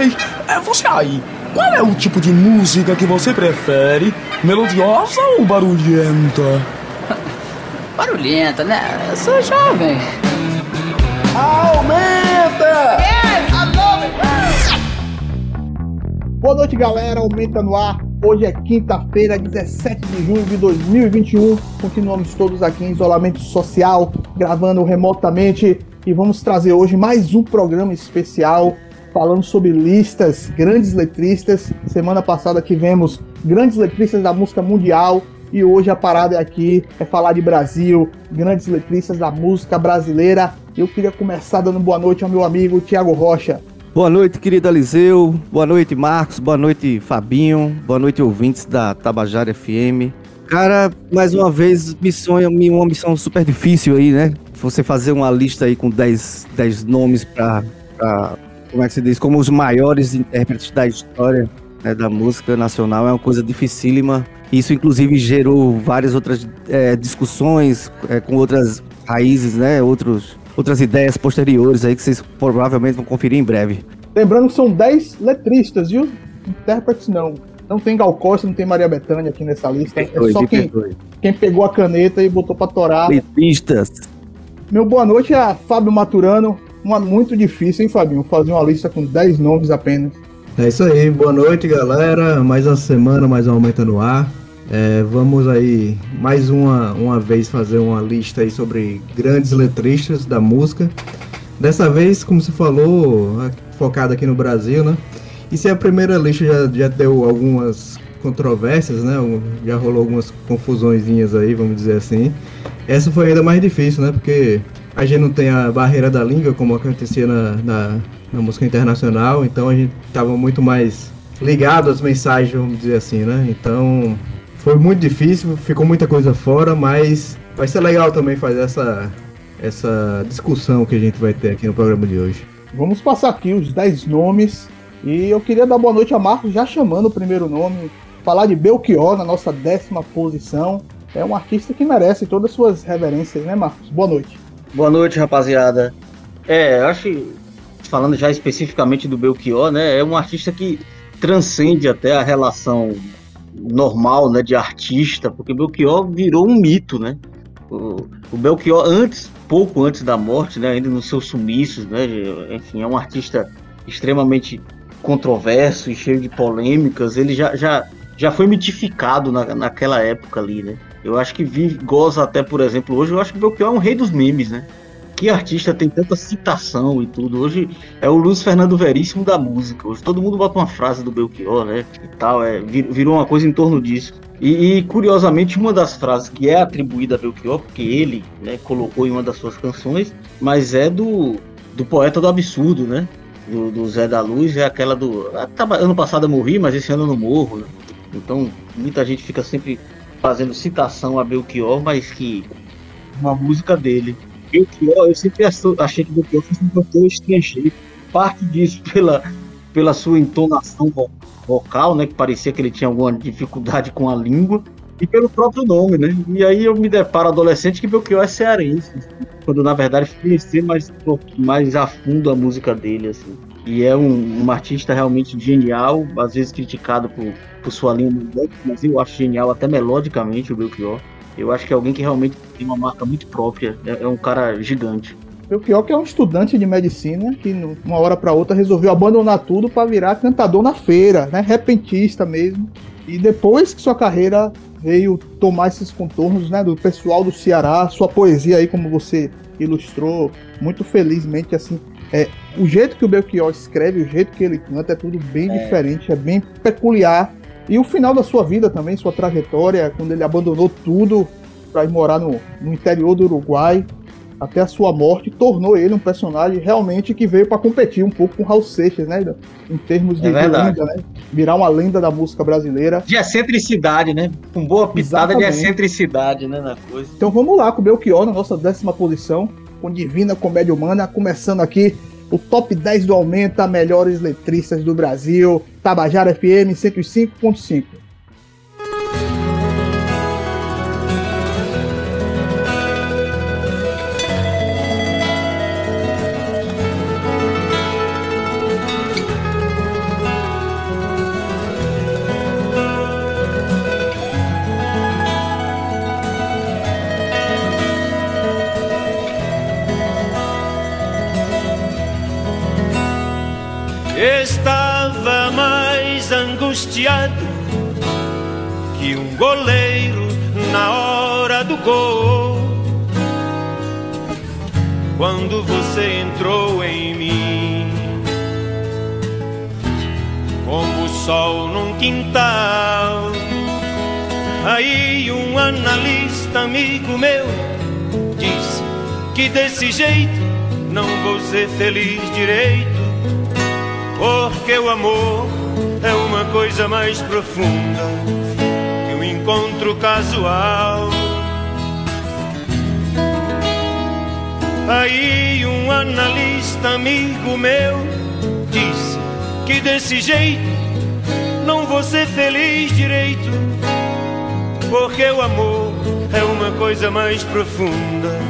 Ei, é você aí. Qual é o tipo de música que você prefere? Melodiosa ou barulhenta? Barulhenta, né? Eu sou jovem. Aumenta! Yes, I love it! Boa noite, galera. Aumenta no ar. Hoje é quinta-feira, 17 de junho de 2021. Continuamos todos aqui em isolamento social, gravando remotamente. E vamos trazer hoje mais um programa especial falando sobre listas, grandes letristas. Semana passada tivemos grandes letristas da música mundial e hoje a parada aqui é falar de Brasil, grandes letristas da música brasileira. Eu queria começar dando boa noite ao meu amigo Tiago Rocha. Boa noite, querido Eliseu. Boa noite, Marcos. Boa noite, Fabinho. Boa noite, ouvintes da Tabajara FM. Cara, mais uma vez, missão, uma missão super difícil aí, né? Você fazer uma lista aí com 10, 10 nomes para como é que se diz, como os maiores intérpretes da história né, da música nacional, é uma coisa dificílima. Isso, inclusive, gerou várias outras é, discussões é, com outras raízes, né? Outros, outras ideias posteriores aí que vocês provavelmente vão conferir em breve. Lembrando que são 10 letristas, viu? Intérpretes não. Não tem Gal Costa, não tem Maria Bethânia aqui nessa lista. é só quem, quem pegou a caneta e botou pra torar. Letristas. Meu boa noite a Fábio Maturano, uma muito difícil, hein, Fabinho? Fazer uma lista com 10 nomes apenas. É isso aí, boa noite, galera. Mais uma semana, mais um Aumenta no Ar. É, vamos aí mais uma, uma vez fazer uma lista aí sobre grandes letristas da música. Dessa vez, como você falou, focado aqui no Brasil, né? E se a primeira lista já, já deu algumas controvérsias, né? Já rolou algumas confusõezinhas aí, vamos dizer assim. Essa foi ainda mais difícil, né? Porque a gente não tem a barreira da língua, como acontecia na, na, na música internacional, então a gente estava muito mais ligado às mensagens, vamos dizer assim, né? Então foi muito difícil, ficou muita coisa fora, mas vai ser legal também fazer essa, essa discussão que a gente vai ter aqui no programa de hoje. Vamos passar aqui os 10 nomes e eu queria dar boa noite a Marcos, já chamando o primeiro nome, falar de Belchior na nossa décima posição. É um artista que merece todas as suas reverências, né, Marcos? Boa noite. Boa noite, rapaziada. É, acho falando já especificamente do Belchior, né, é um artista que transcende até a relação normal, né, de artista, porque Belchior virou um mito, né? O, o Belchior antes, pouco antes da morte, né, ainda nos seus sumiços, né, enfim, é um artista extremamente controverso e cheio de polêmicas. Ele já, já, já foi mitificado na, naquela época ali, né? Eu acho que vive, goza até, por exemplo, hoje, eu acho que o Belchior é um rei dos memes, né? Que artista tem tanta citação e tudo. Hoje é o Luiz Fernando Veríssimo da música. Hoje todo mundo bota uma frase do Belchior, né? E tal, é, virou uma coisa em torno disso. E, e, curiosamente, uma das frases que é atribuída a Belchior, porque ele né, colocou em uma das suas canções, mas é do, do poeta do absurdo, né? Do, do Zé da Luz, é aquela do. Ah, ano passado eu morri, mas esse ano eu não morro. Né? Então, muita gente fica sempre fazendo citação a Belchior, mas que uma música dele. Belchior, eu sempre achei que Belchior fosse um cantor estrangeiro. Parte disso pela, pela sua entonação vocal, né, que parecia que ele tinha alguma dificuldade com a língua, e pelo próprio nome, né? E aí eu me deparo adolescente que Belchior é cearense, quando na verdade conhecer mais, mais a fundo a música dele, assim. E é um, um artista realmente genial, às vezes criticado por, por sua língua, mas eu acho genial até melodicamente o Belchior. Eu acho que é alguém que realmente tem uma marca muito própria, é, é um cara gigante. Belchior que é um estudante de medicina que, uma hora para outra, resolveu abandonar tudo para virar cantador na feira, né? Repentista mesmo. E depois que sua carreira veio tomar esses contornos, né, do pessoal do Ceará, sua poesia aí, como você ilustrou muito felizmente, assim, é, o jeito que o Belchior escreve, o jeito que ele canta é tudo bem é. diferente, é bem peculiar. E o final da sua vida também, sua trajetória, quando ele abandonou tudo para ir morar no, no interior do Uruguai, até a sua morte, tornou ele um personagem realmente que veio para competir um pouco com Raul Seixas, né? Em termos de é lenda, né? Virar uma lenda da música brasileira. De excentricidade, né? Com boa pitada Exatamente. de excentricidade, né? Na coisa. Então vamos lá com o Belchior na nossa décima posição com Divina Comédia Humana, começando aqui o top 10 do Aumenta, melhores letristas do Brasil, Tabajara FM 105.5. angustiado que um goleiro na hora do gol. Quando você entrou em mim, como o sol num quintal. Aí um analista amigo meu disse que desse jeito não vou ser feliz direito, porque o amor é uma coisa mais profunda que um encontro casual. Aí um analista amigo meu disse que desse jeito não vou ser feliz direito, porque o amor é uma coisa mais profunda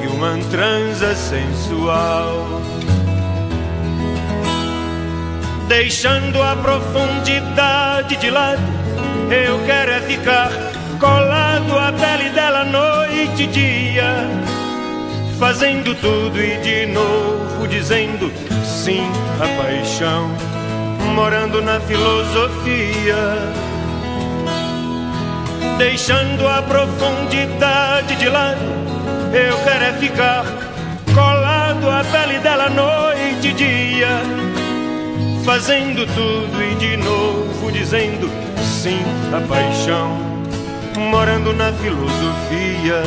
que uma transa sensual. Deixando a profundidade de lado, eu quero é ficar colado à pele dela noite e dia, fazendo tudo e de novo dizendo sim à paixão, morando na filosofia deixando a profundidade de lado. Eu quero é ficar colado à pele dela noite e dia, fazendo tudo e de novo dizendo sim à paixão, morando na filosofia.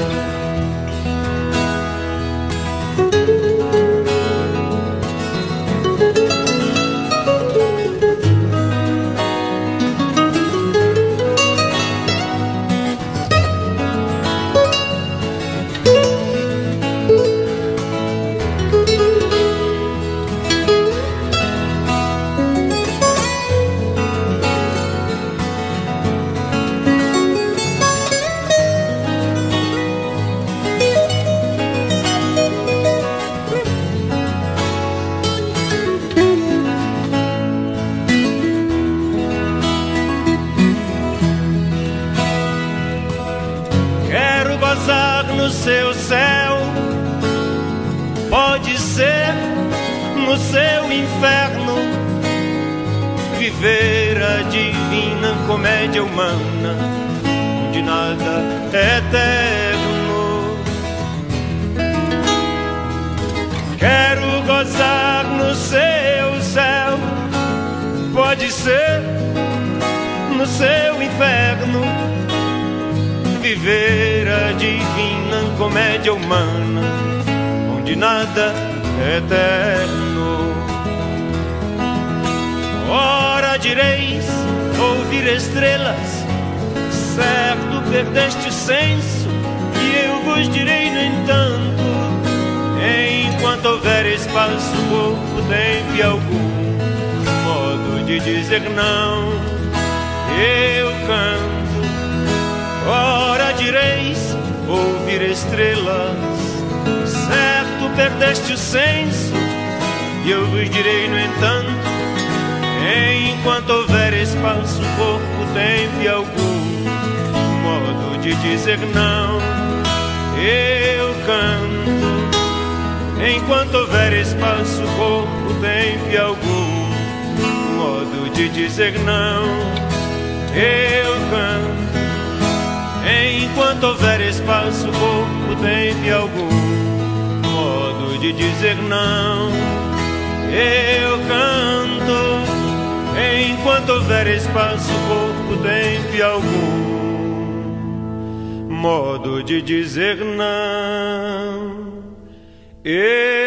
Comédia humana, onde nada é eterno. Quero gozar no seu céu, pode ser no seu inferno viver a divina comédia humana, onde nada é eterno. Ora direis ouvir estrelas, certo perdeste senso, e eu vos direi, no entanto, enquanto houver espaço, corpo, tempo e algum modo de dizer não, eu canto. Ora direis ouvir estrelas, certo perdeste o senso, e eu vos direi, no entanto, enquanto houver espaço, corpo, tempo e algum modo de dizer não, eu canto. Enquanto houver espaço, corpo, tempo e algum modo de dizer não, eu canto. Enquanto houver espaço, corpo, tempo e algum modo de dizer não, eu canto. Enquanto houver espaço, corpo, tempo e algum modo de dizer não, eu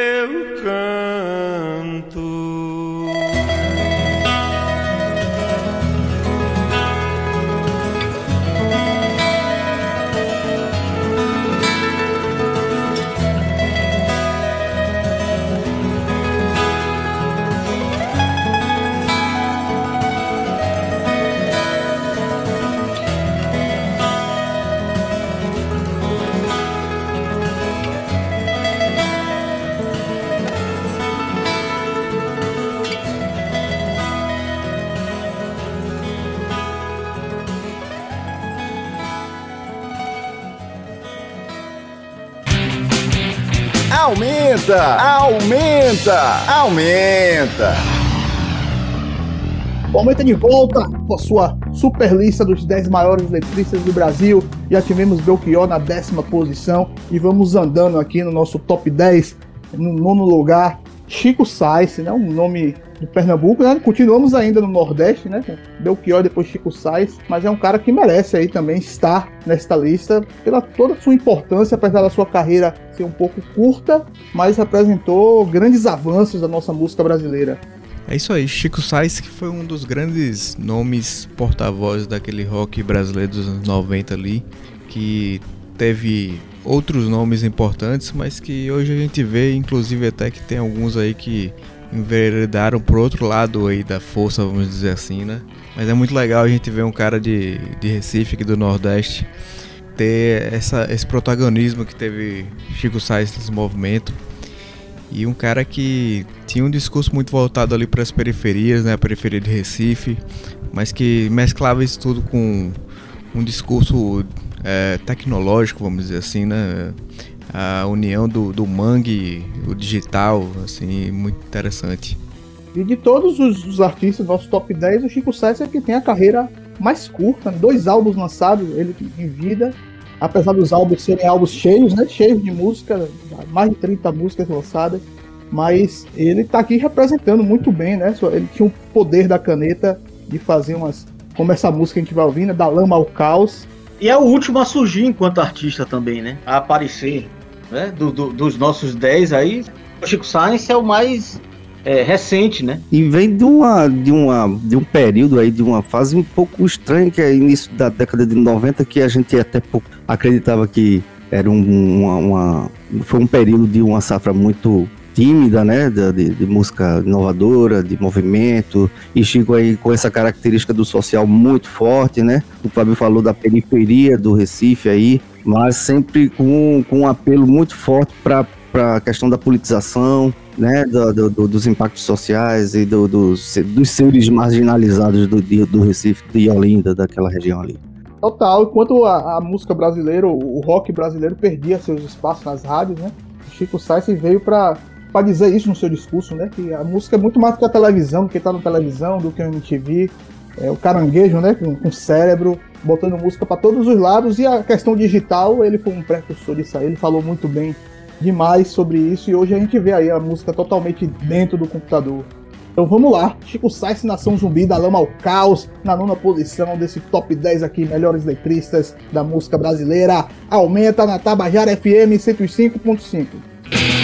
aumenta, aumenta, aumenta. O aumenta de volta com a sua super lista dos 10 maiores letristas do Brasil. Já tivemos Belchior na décima posição e vamos andando aqui no nosso top 10, no nono lugar. Chico Sainz, né? Um nome do Pernambuco, né? Continuamos ainda no Nordeste, né? Belchior, depois Chico Sainz, mas é um cara que merece aí também estar nesta lista pela toda a sua importância, apesar da sua carreira ser um pouco curta, mas representou grandes avanços da nossa música brasileira. É isso aí, Chico Sainz que foi um dos grandes nomes porta-voz daquele rock brasileiro dos anos 90 ali, que teve outros nomes importantes, mas que hoje a gente vê, inclusive até que tem alguns aí que enveredaram pro outro lado aí da força, vamos dizer assim, né? Mas é muito legal a gente ver um cara de, de Recife, aqui do Nordeste, ter essa, esse protagonismo que teve Chico Sainz nesse movimento e um cara que tinha um discurso muito voltado ali para as periferias, né, a periferia de Recife, mas que mesclava isso tudo com um discurso é, tecnológico, vamos dizer assim, né, a união do, do mangue, o digital, assim, muito interessante. E de todos os, os artistas nosso top 10, o Chico Sainz é que tem a carreira mais curta, né? dois álbuns lançados, ele em vida, apesar dos álbuns serem álbuns cheios, né? Cheios de música, mais de 30 músicas lançadas. Mas ele está aqui representando muito bem, né? Ele tinha o poder da caneta de fazer umas. Como essa música que a gente vai ouvindo, da lama ao caos. E é o último a surgir enquanto artista também, né? A aparecer. Né? Do, do, dos nossos 10 aí, o Chico Sainz é o mais é, recente, né? E vem de uma, de uma de um período aí, de uma fase um pouco estranha, que é início da década de 90, que a gente até pouco acreditava que era um, uma, uma, foi um período de uma safra muito tímida, né, de, de, música inovadora, de movimento, e Chico aí com essa característica do social muito forte, né, o Fábio falou da periferia do Recife aí, mas sempre com, com um apelo muito forte para a questão da politização, né, do, do, dos impactos sociais e do, dos, dos seres marginalizados do, do Recife, de Olinda, daquela região ali. Total, enquanto a, a, música brasileira, o rock brasileiro perdia seus espaços nas rádios, né? Chico Sainz veio para dizer isso no seu discurso, né? Que a música é muito mais do que a televisão, do que tá na televisão, do que o MTV. É, o caranguejo, né? Com, com cérebro, botando música para todos os lados. E a questão digital, ele foi um precursor disso aí. Ele falou muito bem demais sobre isso. E hoje a gente vê aí a música totalmente dentro do computador. Então vamos lá, Chico Sainz, Nação Zumbi, da Lama ao Caos, na nona posição desse top 10 aqui, melhores letristas da música brasileira. Aumenta na Tabajara FM 105.5.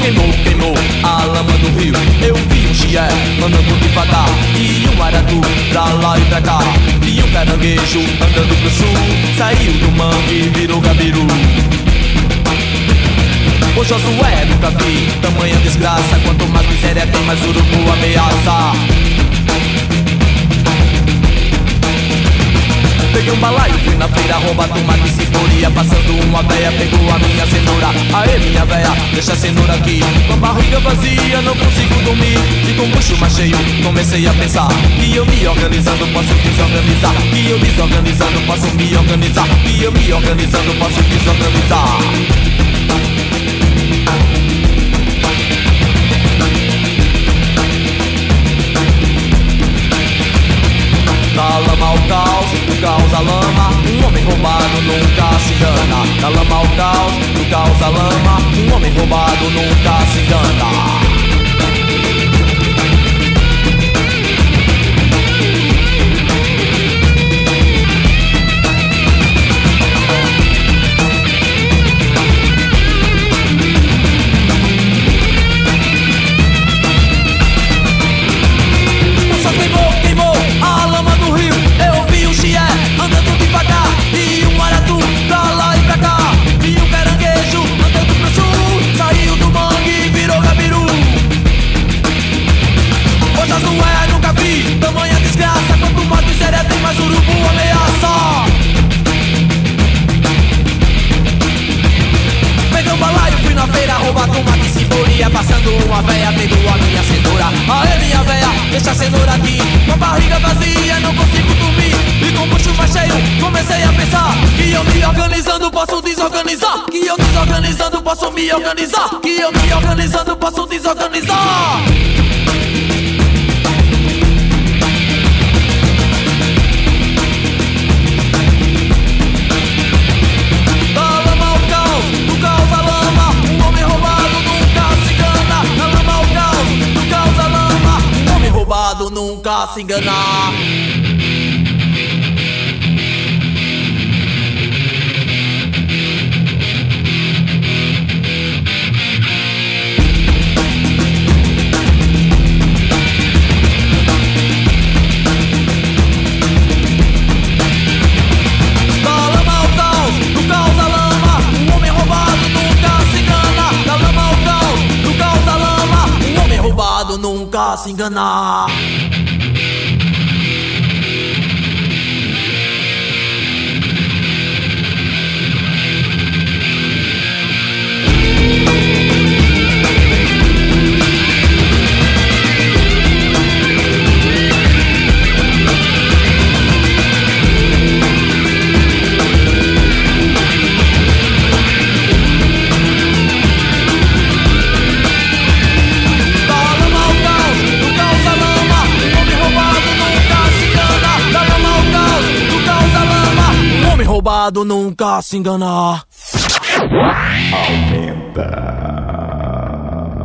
Queimou, queimou a lama do rio. Eu vi um chié andando devagar e um aratu pra lá e pra cá. E um caranguejo andando pro sul, saiu do mangue e virou gabiru. O Josué nunca vi tamanha desgraça. Quanto mais miséria tem, mais urubu ameaça. Peguei um balaio, fui na feira roubar tomate e Passando uma véia, pegou a minha cenoura. Aê minha véia, deixa a cenoura aqui. Com a barriga vazia, não consigo dormir. E com o bucho mais cheio, comecei a pensar Que eu me organizando, posso desorganizar. Que eu desorganizando, posso me organizar. Que eu me organizando, posso desorganizar. Da lama ao caos, do caos à lama. Um homem roubado nunca se engana. Da lama ao caos, do caos à lama. Um homem roubado nunca se engana. Passando uma véia tendo a minha cenoura. Aê minha véia, deixa a cenoura aqui. Com a barriga vazia, não consigo dormir. E com o bucho mais cheio, comecei a pensar Que eu me organizando posso desorganizar. Que eu desorganizando posso me organizar. Que eu me organizando posso desorganizar nunca se enganar. Nunca se enganar. Roubado nunca se enganar. Aumenta.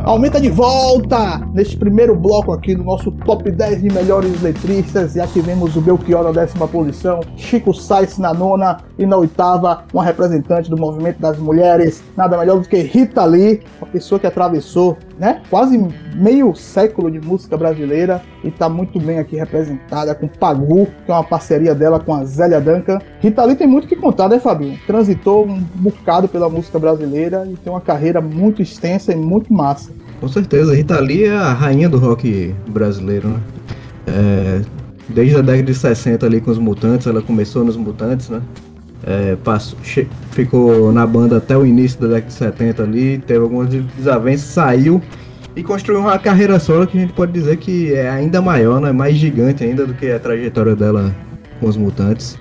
Aumenta de volta neste primeiro bloco aqui do nosso top 10 de melhores letristas. Já tivemos o Belchior na décima posição, Chico Sainz na nona e na oitava, uma representante do movimento das mulheres, nada melhor do que Rita Lee, uma pessoa que atravessou né, quase meio século de música brasileira e está muito bem aqui representada com Pagu, que é uma parceria dela com a Zélia Duncan. Rita Lee tem muito que contar, né, Fabinho? Transitou um bocado pela música brasileira e tem uma carreira muito extensa e muito massa. Com certeza, Rita Lee é a rainha do rock brasileiro, né? É, desde a década de 60 ali com os Mutantes, ela começou nos Mutantes, né? É, passou, ficou na banda até o início da década de 70 ali, teve algumas desavenças, saiu e construiu uma carreira solo que a gente pode dizer que é ainda maior, né? mais gigante ainda do que a trajetória dela com os Mutantes.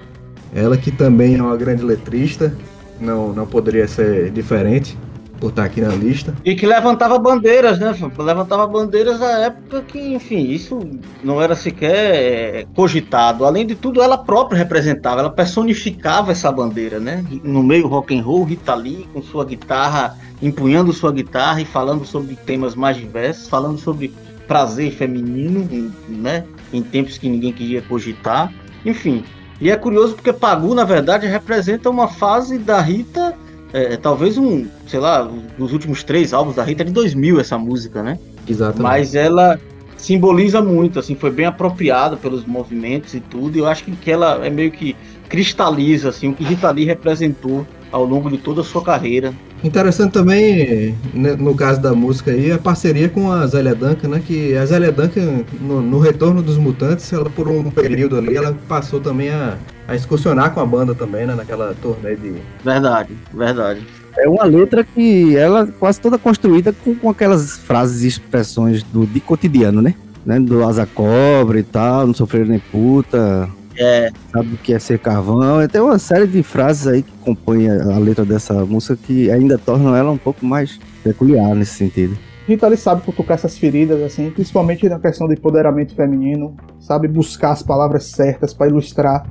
Ela que também é uma grande letrista, não, não poderia ser diferente por estar aqui na lista. E que levantava bandeiras, né? Levantava bandeiras na época que, enfim, isso não era sequer é, cogitado. Além de tudo, ela própria representava, ela personificava essa bandeira, né? No meio rock and roll, Rita Lee com sua guitarra, empunhando sua guitarra e falando sobre temas mais diversos, falando sobre prazer feminino, né? Em tempos que ninguém queria cogitar. Enfim, e é curioso porque Pagu, na verdade, representa uma fase da Rita é, talvez um, sei lá, nos últimos três álbuns da Rita é de 2000 essa música, né? Exatamente. Mas ela simboliza muito, assim, foi bem apropriada pelos movimentos e tudo, e eu acho que, que ela é meio que cristaliza, assim, o que Rita Lee representou ao longo de toda a sua carreira. Interessante também, né, no caso da música aí, a parceria com a Zélia Duncan, né? Que a Zélia Duncan, no, no, retorno dos Mutantes, ela por um período ali, ela passou também a, a excursionar com a banda também, né? Naquela turnê de... Verdade, verdade. É uma letra que ela quase toda construída com, com aquelas frases e expressões do, de cotidiano, né? né? Do asa cobra e tal, não sofrer nem puta, é. Sabe o que é ser carvão? Tem uma série de frases aí que compõem a letra dessa música que ainda tornam ela um pouco mais peculiar nesse sentido. Rita ali sabe cutucar essas feridas, assim, principalmente na questão do empoderamento feminino, sabe buscar as palavras certas para ilustrar.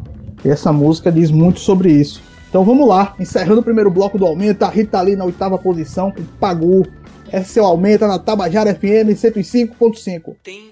E essa música diz muito sobre isso. Então vamos lá, encerrando o primeiro bloco do Aumenta, Rita ali na oitava posição, com Pagu, é seu Aumenta na Tabajara FM 105.5. Tem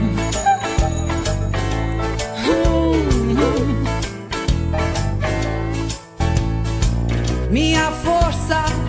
Minha força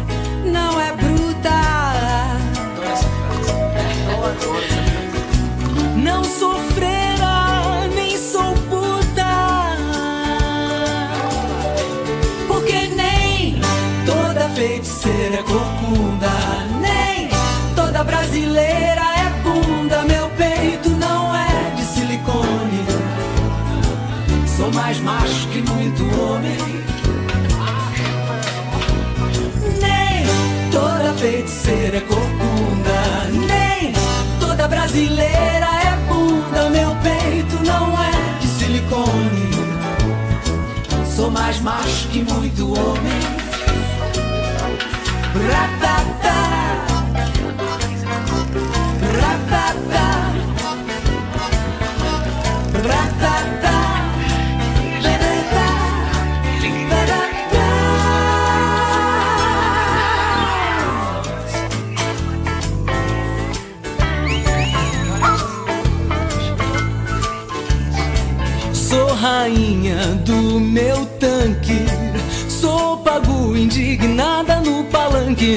feiticeira é corcunda, nem toda brasileira é bunda. Meu peito não é de silicone. Sou mais macho que muito homem. Indignada no palanque.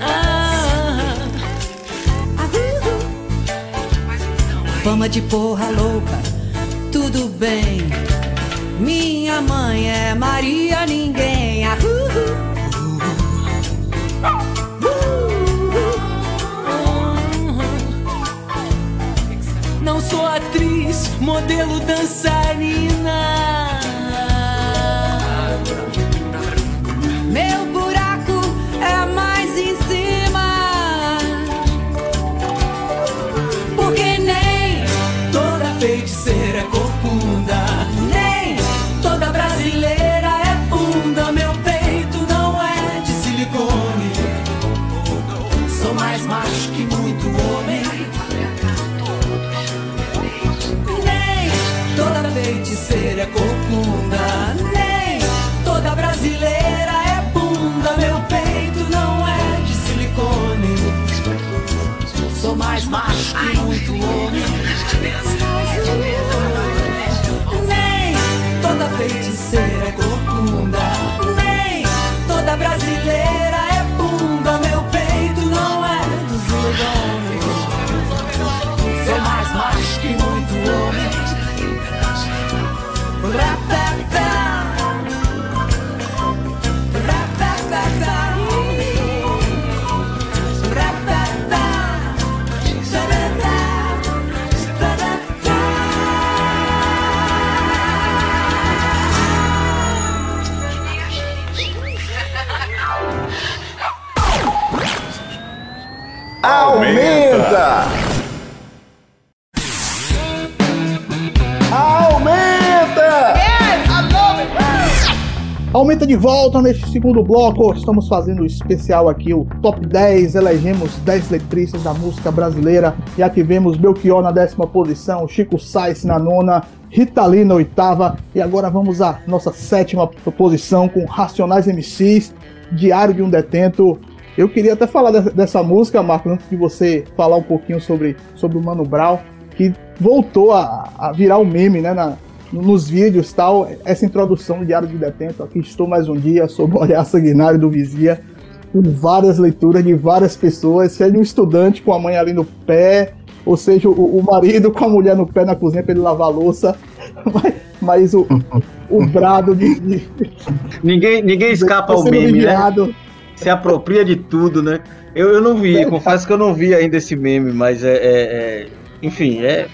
Ah, Fama de porra louca, tudo bem. Minha mãe é Maria Ninguém. Ah, uh, uh. não sou atriz, modelo dançarina. Aumenta de volta neste segundo bloco. Estamos fazendo um especial aqui, o top 10. Elegemos 10 letristas da música brasileira. Já tivemos Belchior na décima posição, Chico Sainz na nona, Rita Lee na oitava. E agora vamos à nossa sétima posição com Racionais MCs, Diário de um Detento. Eu queria até falar de- dessa música, Marco, antes de você falar um pouquinho sobre, sobre o Mano Brown, que voltou a, a virar um meme, né? na- nos vídeos tal, essa introdução do Diário de Detento. Aqui estou mais um dia sob o olhar sanguinário do Vizia, com várias leituras de várias pessoas, seja um estudante com a mãe ali no pé, ou seja, o, o marido com a mulher no pé na cozinha para ele lavar a louça, mas, mas o, o brado de. de Ninguém, ninguém escapa ao sendo meme, né? Se apropria de tudo, né? Eu, eu não vi, confesso que eu não vi ainda esse meme, mas é. é- é- enfim, é,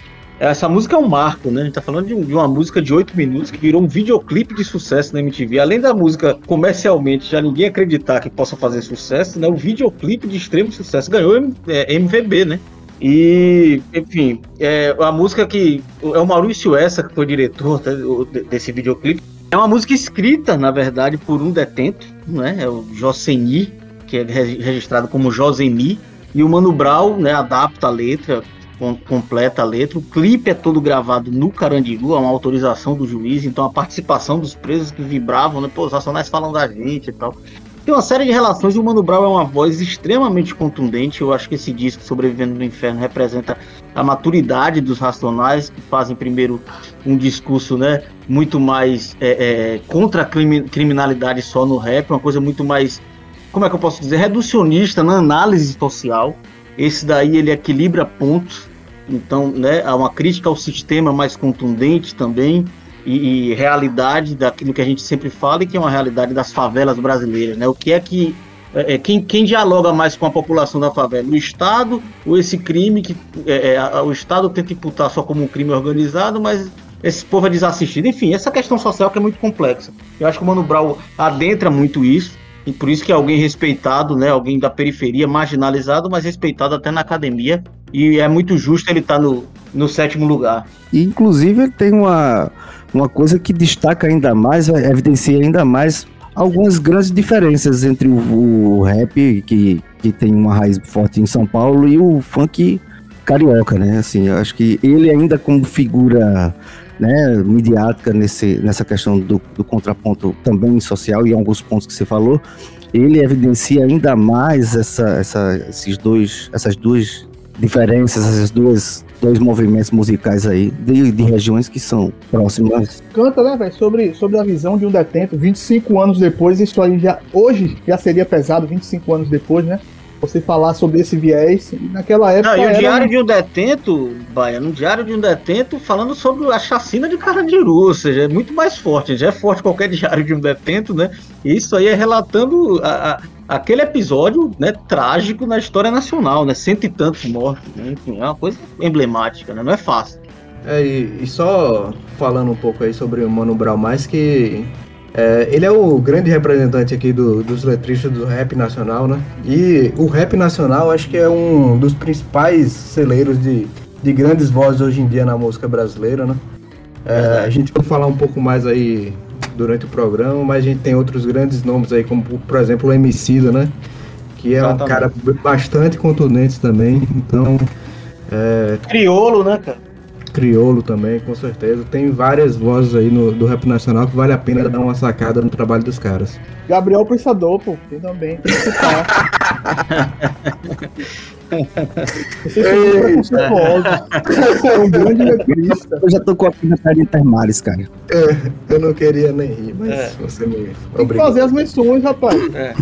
essa música é um marco, né? A gente tá falando de, de uma música de oito minutos que virou um videoclipe de sucesso na MTV. Além da música comercialmente já ninguém acreditar que possa fazer sucesso, né? O videoclipe de extremo sucesso ganhou é, MVB, né? E, enfim, é a música que. É o Maurício Essa, que foi diretor tá, desse videoclipe. É uma música escrita, na verdade, por um detento, né? É o Joseni, que é registrado como Joseni. E o Mano Brown, né, adapta a letra, com, completa a letra. O clipe é todo gravado no Carandiru, é uma autorização do juiz, então a participação dos presos que vibravam, né? Pô, os racionais falam da gente e tal. Tem uma série de relações e o Mano Brown é uma voz extremamente contundente. Eu acho que esse disco, Sobrevivendo no Inferno, representa a maturidade dos Racionais, que fazem primeiro um discurso né, muito mais é, é, contra a criminalidade só no rap, uma coisa muito mais, como é que eu posso dizer, reducionista na análise social. Esse daí ele equilibra pontos, então né, há uma crítica ao sistema mais contundente também e, e, realidade daquilo que a gente sempre fala e que é uma realidade das favelas brasileiras, né? O que é que é, é quem, quem dialoga mais com a população da favela? O Estado ou esse crime que é, é, o Estado tenta imputar só como um crime organizado, mas esse povo é desassistido. Enfim, essa questão social que é muito complexa. Eu acho que o Mano Brown adentra muito isso. E por isso que é alguém respeitado, né? Alguém da periferia, marginalizado, mas respeitado até na academia. E é muito justo ele estar tá no, no sétimo lugar. E, inclusive, ele tem uma, uma coisa que destaca ainda mais, evidencia ainda mais algumas grandes diferenças entre o, o, rap, que, que tem uma raiz forte em São Paulo, e o funk carioca, né? Assim, acho que ele ainda como figura né, midiática nesse, nessa questão do, do contraponto também social e alguns pontos que você falou, ele evidencia ainda mais essa, essa, esses dois, essas duas diferenças, essas duas dois movimentos musicais aí de, de regiões que são próximas. Canta, né, velho, sobre, sobre a visão de um detento 25 anos depois, isso aí já hoje já seria pesado 25 anos depois, né? Você falar sobre esse viés, naquela época. Não, e o era... Diário de um Detento, Baia, no Diário de um Detento, falando sobre a chacina de Carandiru, ou seja, é muito mais forte, já é forte qualquer Diário de um Detento, né? E isso aí é relatando a, a aquele episódio né, trágico na história nacional, né? Cento e tantos mortos, né? enfim, é uma coisa emblemática, né? Não é fácil. É, e, e, só falando um pouco aí sobre o Mano Brown, mais que é, ele é o grande representante aqui do, dos letristas do rap nacional, né? E o rap nacional acho que é um dos principais celeiros de, de grandes vozes hoje em dia na música brasileira, né? É, a gente vai falar um pouco mais aí durante o programa, mas a gente tem outros grandes nomes aí, como por exemplo o Emicida, né? Que é Exatamente. um cara bastante contundente também. Então. É... Criolo, né, cara? Criolo também, com certeza. Tem várias vozes aí no, do rap nacional que vale a pena dar uma sacada no trabalho dos caras. Gabriel Pensador, pô, tem também. Tem que é um grande letrista. Eu já tô com a pena de Intermares, cara. É, eu não queria nem rir, mas é. você me. Tem que fazer as menções, rapaz. É.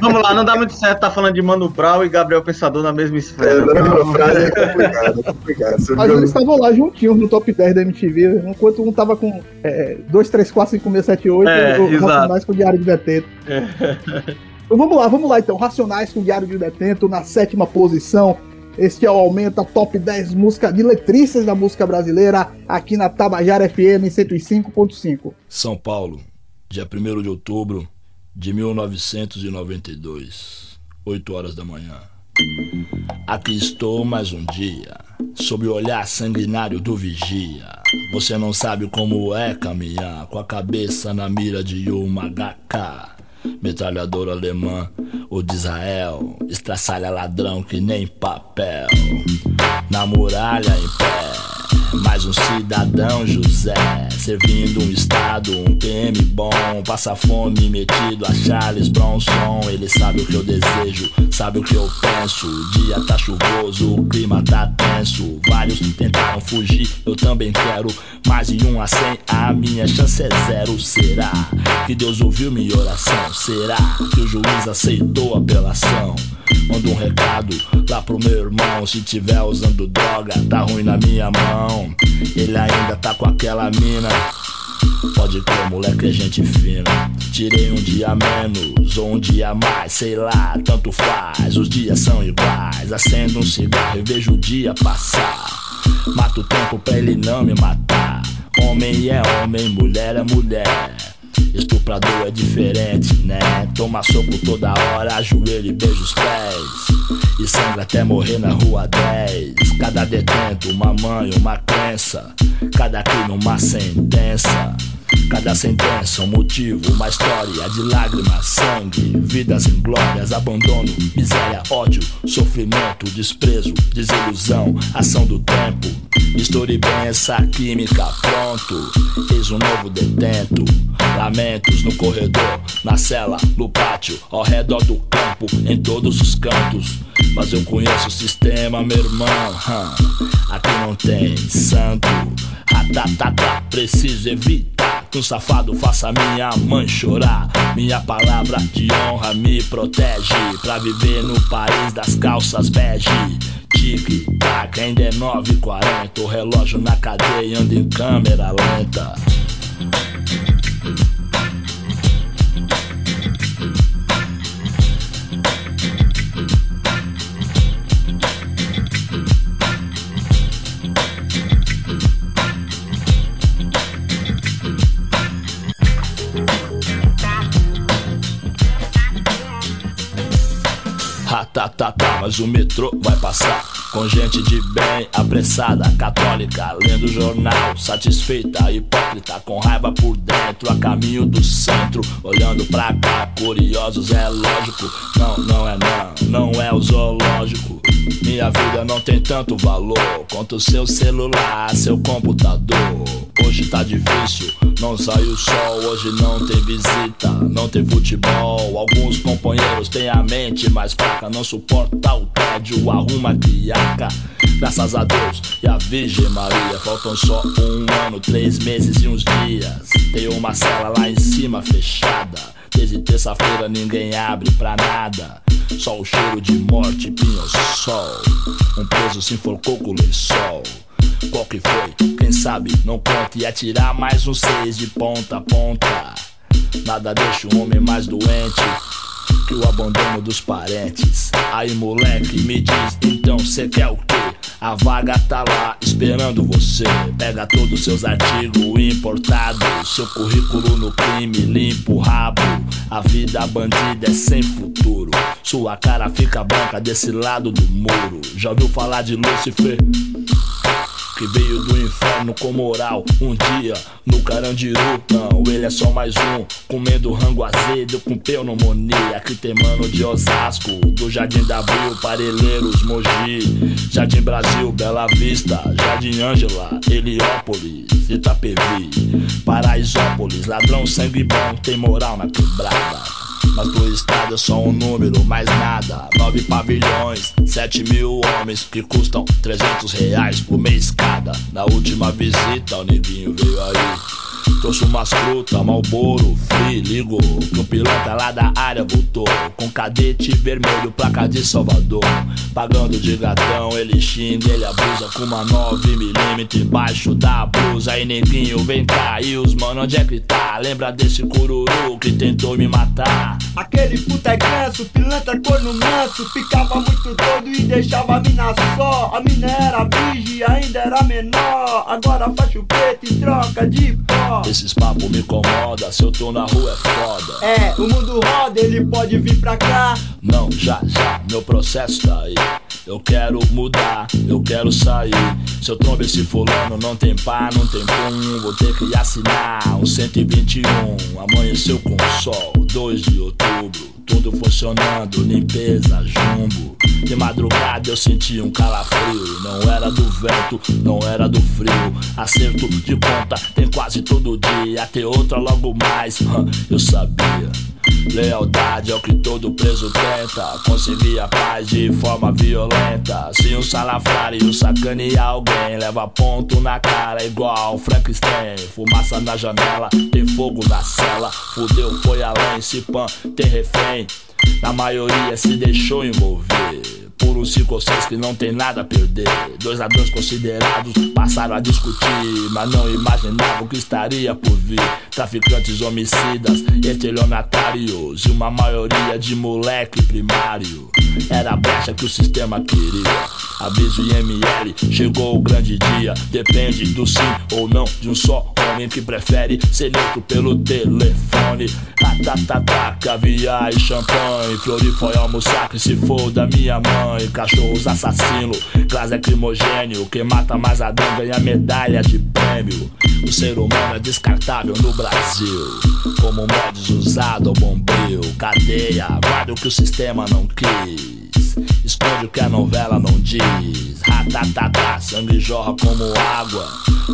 Vamos lá, não dá muito certo estar tá falando de Mano Brown e Gabriel Pensador na mesma esfera. É, não, frase é complicado, é complicado. Mas eles estavam lá juntinhos no top 10 da MTV, enquanto um tava com é, 2, 3, 4, 5, 6, 7, 8, é, o mais com o Diário de Detento. É. Então vamos lá, vamos lá então. Racionais com Diário de Detento na sétima posição. Este é o Aumenta Top 10 música de letristas da música brasileira aqui na Tabajara FM 105.5. São Paulo, dia 1 de outubro de 1992, 8 horas da manhã. Aqui estou mais um dia, sob o olhar sanguinário do vigia. Você não sabe como é caminhar com a cabeça na mira de uma HK metralhador alemã, o de Israel, estraçalha ladrão que nem papel. Na muralha em pé, mais um cidadão José, servindo um estado, um PM bom, passa fome metido a Charles Bronson. Ele sabe o que eu desejo, sabe o que eu penso. O dia tá chuvoso, o clima tá tenso. Vários tentaram fugir, eu também quero. Mais de um a cem, a minha chance é zero. Será que Deus ouviu minha oração? Será que o juiz aceitou a apelação? Manda um recado lá pro meu irmão. Se tiver usando droga, tá ruim na minha mão. Ele ainda tá com aquela mina. Pode crer, moleque, é gente fina. Tirei um dia menos ou um dia mais, sei lá, tanto faz. Os dias são iguais. Acendo um cigarro e vejo o dia passar. Mato tempo pra ele não me matar. Homem é homem, mulher é mulher. Estuprador é diferente, né? Toma soco toda hora, ajoelha e beija os pés. E sangra até morrer na rua 10. Cada detento, uma mãe, uma crença. Cada crime, uma sentença. Cada sentença, um motivo, uma história de lágrimas, sangue, vidas inglórias, abandono, miséria, ódio, sofrimento, desprezo, desilusão, ação do tempo. Misture bem essa química, pronto. Eis um novo detento. Lamentos no corredor, na cela, no pátio, ao redor do campo, em todos os cantos. Mas eu conheço o sistema, meu irmão. Aqui não tem santo. Ratatata, preciso evitar que um safado faça minha mãe chorar. Minha palavra de honra me protege pra viver no país das calças bege. Tique, tac, ainda é 9h40. O relógio na cadeia anda em câmera lenta. Mas o metrô vai passar com gente de bem, apressada, católica, lendo jornal, satisfeita, hipócrita, com raiva por dentro, a caminho do centro, olhando pra cá, curiosos, é lógico. Não, não é não, não é o zoológico. Minha vida não tem tanto valor quanto seu celular, seu computador. Hoje tá difícil, não sai o sol, hoje não tem visita, não tem futebol. Alguns companheiros têm a mente mais fraca, não suporta o tédio, arruma criaca. Graças a Deus e a Virgem Maria, faltam só um ano, três meses e uns dias. Tem uma cela lá em cima fechada. Desde terça-feira ninguém abre pra nada. Só o cheiro de morte, pinho-sol. Um preso se enforcou com lençol. Qual que foi? Quem sabe? Não conta e atirar mais um seis de ponta a ponta. Nada deixa o homem mais doente que o abandono dos parentes. Aí moleque, me diz, então cê quer o quê? A vaga tá lá esperando você. Pega todos os seus artigos importados, seu currículo no crime, limpa o rabo. A vida bandida é sem futuro. Sua cara fica branca desse lado do muro. Já ouviu falar de Lucifer? Que veio do inferno com moral. Um dia no Carandiru, não, ele é só mais um. Comendo rango azedo com pneumonia. Que tem mano de Osasco, do Jardim da Abril, Parelheiros, Mogi, Jardim Brasil, Bela Vista, Jardim Ângela, Heliópolis, Itapevi, Paraisópolis. Ladrão sangue bom, tem moral na quebrada. Mas pro estado é só um número, mais nada. Nove pavilhões, sete mil homens que custam 300 reais por mês cada. Na última visita, o neguinho veio aí. Trouxe umas frutas, malboro, free, ligou Que o piloto lá da área voltou. Com cadete vermelho, placa de Salvador. Pagando de gatão, ele xinga, ele abusa. Com uma 9mm embaixo da blusa. Aí neguinho, vem cá, e os mano, onde é que tá? Lembra desse cururu que tentou me matar? Aquele puta é ganso, pilantra corno manso. Ficava muito doido e deixava a mina só. A mina era virgem, ainda era menor. Agora faz o preto e troca de pó Esses papos me incomoda, se eu tô na rua é foda. É, o mundo roda, ele pode vir pra cá. Não, já, já, meu processo tá aí Eu quero mudar, eu quero sair Se eu trombo esse fulano, não tem pá, não tem pum Vou ter que assinar um 121 Amanheceu com sol, 2 de outubro tudo funcionando, limpeza, jumbo. De madrugada eu senti um calafrio. Não era do vento, não era do frio. Acerto de conta tem quase todo dia. Ter outra logo mais, eu sabia. Lealdade é o que todo preso tenta. Conseguir a paz de forma violenta. Se um salafrário sacanear alguém, leva ponto na cara igual Frankenstein. Fumaça na janela, tem fogo na cela. Fudeu, foi além, se pan, tem refém. Na maioria se deixou envolver. Por ou seis que não tem nada a perder. Dois ladrões considerados passaram a discutir, mas não imaginavam que estaria por vir. Traficantes homicidas, estelionatários e uma maioria de moleque primário. Era a brecha que o sistema queria. Aviso IML, chegou o grande dia. Depende do sim ou não de um só homem que prefere ser neutro pelo telefone. Ratatatá, caviar e champanhe. Florifoy almoçar que se for da minha mãe. Cachorros assassino, gás lacrimogênio. Quem mata mais Adão ganha medalha de prêmio. O ser humano é descartável no Brasil. Como mods usado ao bombril. Cadeia, guarda o que o sistema não quis. Esconde o que a novela não diz. Ratatatá, sangue jorra como água.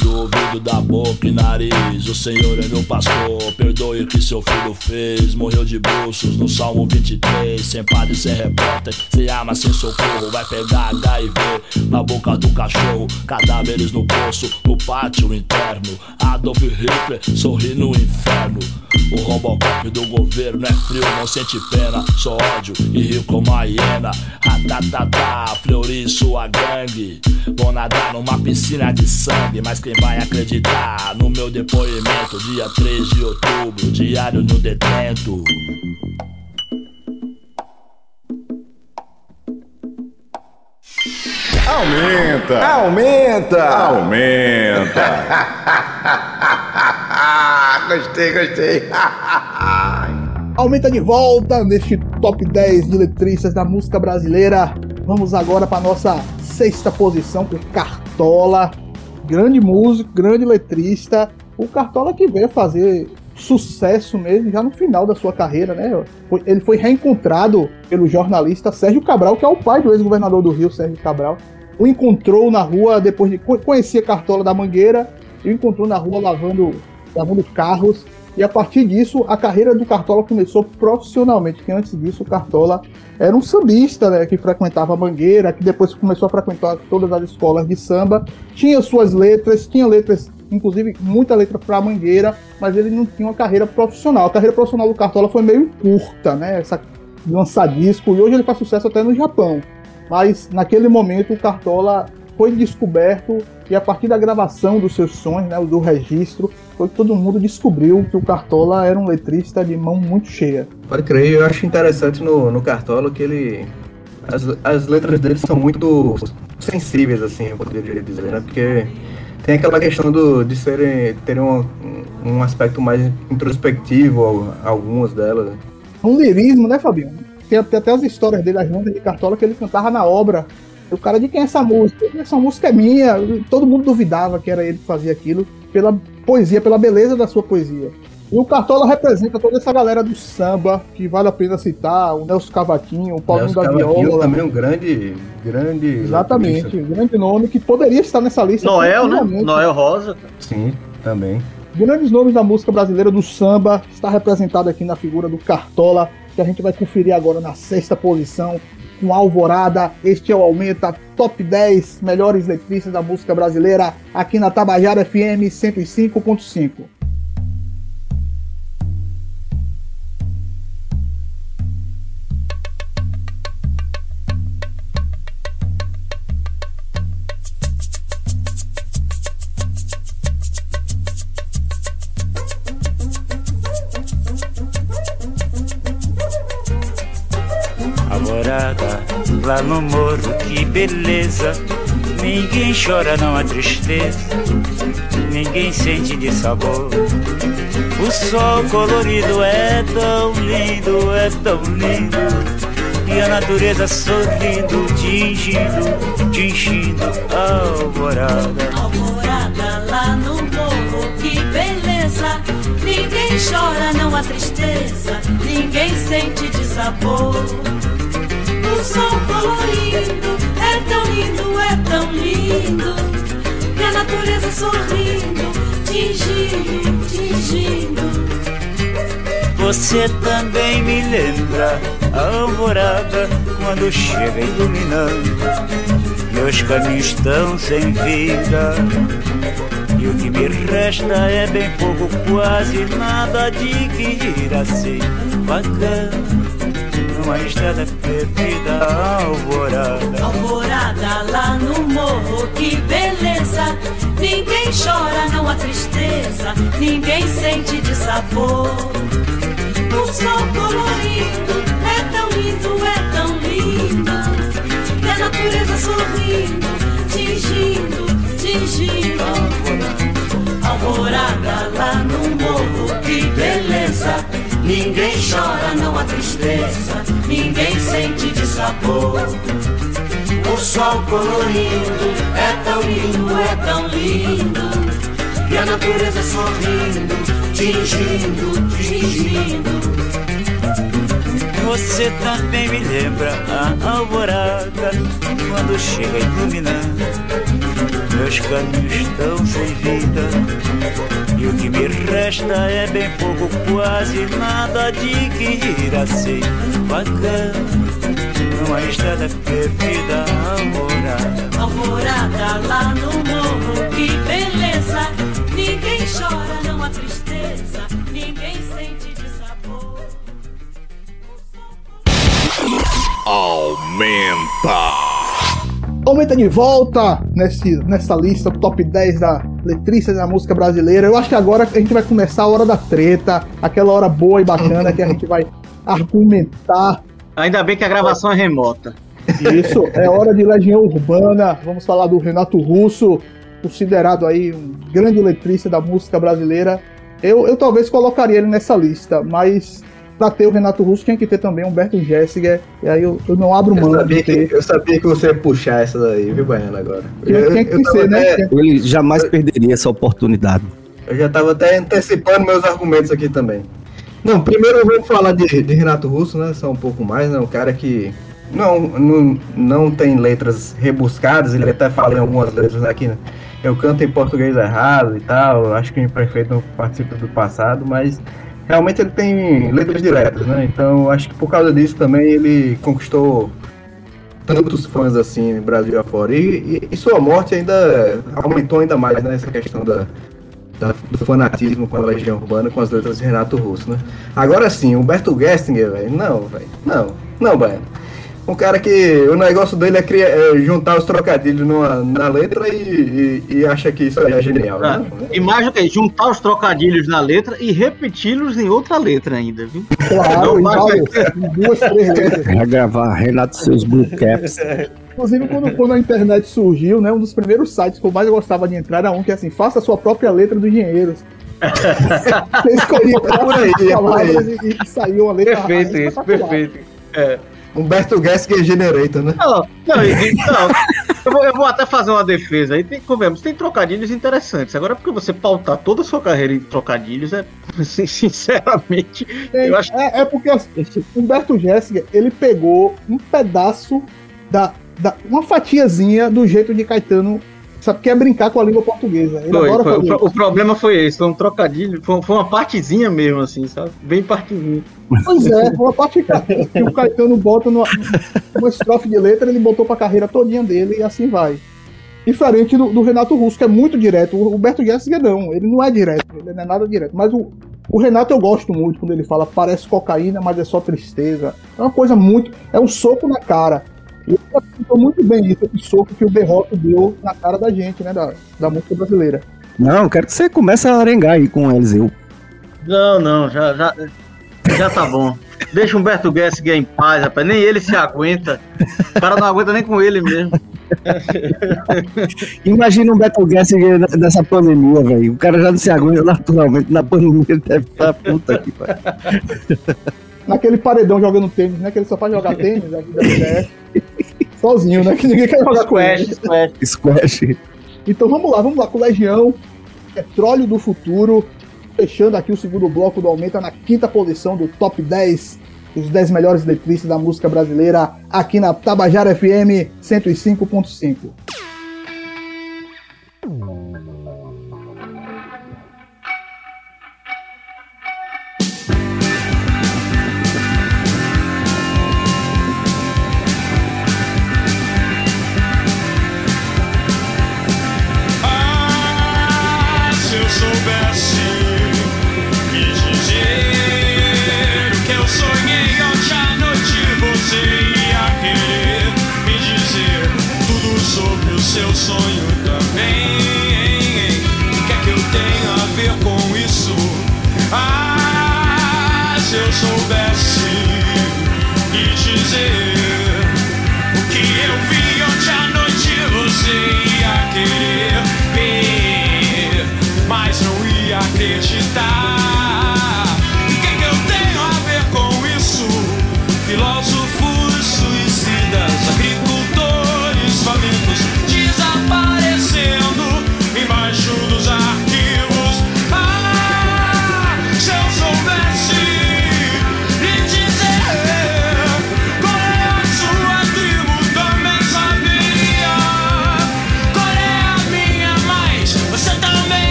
Do ouvido, da boca e nariz. O Senhor é meu pastor, perdoe o que seu filho fez. Morreu de bruços no Salmo 23. Sem padre, sem repórter, sem arma, sem socorro. Vai pegar HIV na boca do cachorro. Cadáveres no poço, no pátio interno. Adolf Hitler sorri no inferno. O Robocop do governo é frio, não sente pena. Só ódio e rio como a hiena. Ratatatá, Fleury sua gangue. Vou nadar numa piscina de sangue. Mas quem vai acreditar no meu depoimento? Dia 3 de outubro, diário no detento. Aumenta! Aumenta! Aumenta! gostei, gostei. Aumenta de volta neste top 10 de letristas da música brasileira. Vamos agora para nossa sexta posição com Cartola. Grande músico, grande letrista. O Cartola que veio fazer sucesso mesmo já no final da sua carreira, né? Foi- ele foi reencontrado pelo jornalista Sérgio Cabral, que é o pai do ex-governador do Rio, Sérgio Cabral. O encontrou na rua depois de co- conhecer Cartola da Mangueira e o encontrou na rua lavando, lavando carros. E a partir disso, a carreira do Cartola começou profissionalmente, porque antes disso o Cartola era um sambista, né, que frequentava a Mangueira, que depois começou a frequentar todas as escolas de samba, tinha suas letras, tinha letras, inclusive muita letra para Mangueira, mas ele não tinha uma carreira profissional. A carreira profissional do Cartola foi meio curta, né, essa lançar disco, e hoje ele faz sucesso até no Japão. Mas naquele momento o Cartola foi descoberto e a partir da gravação dos seus sons, né, do registro, foi que todo mundo descobriu que o Cartola era um letrista de mão muito cheia. Pode crer, eu acho interessante no, no Cartola que ele. As, as letras dele são muito sensíveis, assim, eu poderia dizer, né? Porque tem aquela questão do, de serem, terem um, um aspecto mais introspectivo, al- algumas delas. Um lirismo, né, Fabinho? Tem, tem até as histórias dele, as lendas de Cartola, que ele cantava na obra. O cara, de quem é essa música? Essa música é minha. Todo mundo duvidava que era ele que fazia aquilo pela poesia, pela beleza da sua poesia. E o Cartola representa toda essa galera do samba, que vale a pena citar, o Nelson Cavaquinho, o Paulinho Nelson da Cavaquinho Viola. também é um grande. grande Exatamente, um grande nome que poderia estar nessa lista. Noel, né? Noel Rosa. Sim, também. Grandes nomes da música brasileira do samba está representado aqui na figura do Cartola, que a gente vai conferir agora na sexta posição com Alvorada. Este é o Aumenta Top 10 melhores letristas da música brasileira aqui na Tabajara FM 105.5. lá no morro, que beleza. Ninguém chora, não há tristeza. Ninguém sente de sabor. O sol colorido é tão lindo, é tão lindo. E a natureza sorrindo, tingindo, tingindo a alvorada. Alvorada lá no morro, que beleza. Ninguém chora, não há tristeza. Ninguém sente de sabor. O sol colorido é tão lindo, é tão lindo. E a natureza sorrindo, tingindo, tingindo. Você também me lembra a alvorada quando chega iluminando. Meus caminhos estão sem vida. E o que me resta é bem pouco, quase nada de que ir assim bacana. Numa estrada perdida, alvorada. Alvorada lá no morro, que beleza. Ninguém chora, não há tristeza. Ninguém sente de sabor. O sol colorido é tão lindo, é tão lindo. E a natureza sorrindo, tingindo, tingindo. Alvorada lá no morro, que beleza. Ninguém chora, não há tristeza. Ninguém sente de sabor. O sol colorido é tão lindo, é tão lindo. E a natureza sorrindo, tingindo, tingindo. Você também me lembra a alvorada quando chega iluminando. Meus caminhos estão sem vida e o que me resta é bem pouco, quase nada de que irá ser bacana. Numa estrada perdida, alvorada. Alvorada lá no morro, que beleza. Ninguém chora, não há tristeza. Aumenta. Aumenta de volta nesse, nessa lista, top 10 da letrista da música brasileira. Eu acho que agora a gente vai começar a hora da treta, aquela hora boa e bacana que a gente vai argumentar. Ainda bem que a gravação é remota. Isso, é hora de Legião Urbana. Vamos falar do Renato Russo, considerado aí um grande letrista da música brasileira. Eu, eu talvez colocaria ele nessa lista, mas pra ter o Renato Russo tinha que ter também Humberto Gessinger. E aí eu, eu não abro Eu mão sabia, de ter. que, eu sabia que você ia puxar essa daí, viu, Baiano, agora. Tinha- Eu- tinha que eu ser, né? até- Ele jamais perderia essa oportunidade. Eu já tava até antecipando meus argumentos aqui também. Não, primeiro vamos falar de, de Renato Russo, né? Só um pouco mais, né? Um cara que não, não, não tem letras rebuscadas, ele até fala em algumas letras aqui, né? Eu canto em português errado e tal, eu acho que o prefeito não participa do passado, mas realmente ele tem letras diretas, né? Então acho que por causa disso também ele conquistou tantos fãs assim Brasil afora. E, e, e sua morte ainda aumentou ainda mais, né? Essa questão da, da- do fanatismo com a Legião Urbana, com as letras de Renato Russo, né? Agora sim, Humberto Gessinger, velho, não, velho, não, não, Baiano. Um cara que o negócio dele é, criar, é juntar os trocadilhos numa, na letra e, e, e acha que isso aí é genial, Ah, né? Imagina o quê? Juntar os trocadilhos na letra e repeti-los em outra letra ainda, viu? Claro, Não em duas, três letras. Vai gravar Renato seus Blue Caps. Inclusive, quando, quando a internet surgiu, né, um dos primeiros sites que eu mais gostava de entrar era um que é assim, faça a sua própria letra dos engenheiros. Você escolhia por aí, é por aí. e, e saiu uma letra Perfeito isso, perfeito. É. Humberto Gessinger Generator, né? Não, não, e- e- não, eu, vou, eu vou até fazer uma defesa aí. Tem, convenhamos, tem trocadilhos interessantes. Agora, porque você pautar toda a sua carreira em trocadilhos, é sin- sinceramente. Tem- Eu acho é, é porque assim, Humberto Jéssica, ele pegou um pedaço da, da. uma fatiazinha do jeito de Caetano, sabe, que é brincar com a língua portuguesa. Ele Foi, adora foi. O, fazer pro- o isso. problema foi esse, foi um trocadilho, foi, foi uma partezinha mesmo, assim, sabe? Bem partezinha. Pois é, uma parte que o Caetano bota numa, uma estrofe de letra, ele botou pra carreira todinha dele e assim vai. Diferente do, do Renato Russo, que é muito direto. O Humberto Jéssica não, ele não é direto, ele não é nada direto. Mas o, o Renato eu gosto muito quando ele fala parece cocaína, mas é só tristeza. É uma coisa muito. É um soco na cara. E ele apresentou muito bem isso, esse soco que o Berroto deu na cara da gente, né? Da, da música brasileira. Não, quero que você comece a arengar aí com o Eliseu. Não, não, já, já, já tá bom. Deixa o Humberto Gessinger em paz, rapaz. Nem ele se aguenta. O cara não aguenta nem com ele mesmo. Imagina um Beto Gessinger nessa pandemia, velho. O cara já não se aguenta naturalmente. Na pandemia ele deve estar puta aqui, pai. Naquele paredão jogando tênis, né? Que ele só faz jogar tênis, a vida dele é sozinho, né? Que ninguém quer jogar com ele. Squash, Squash. Então vamos lá, vamos lá com Legião, Petróleo do Futuro, fechando aqui o segundo bloco do Aumenta na quinta posição do top 10 os 10 melhores letristas da música brasileira aqui na Tabajara FM 105.5.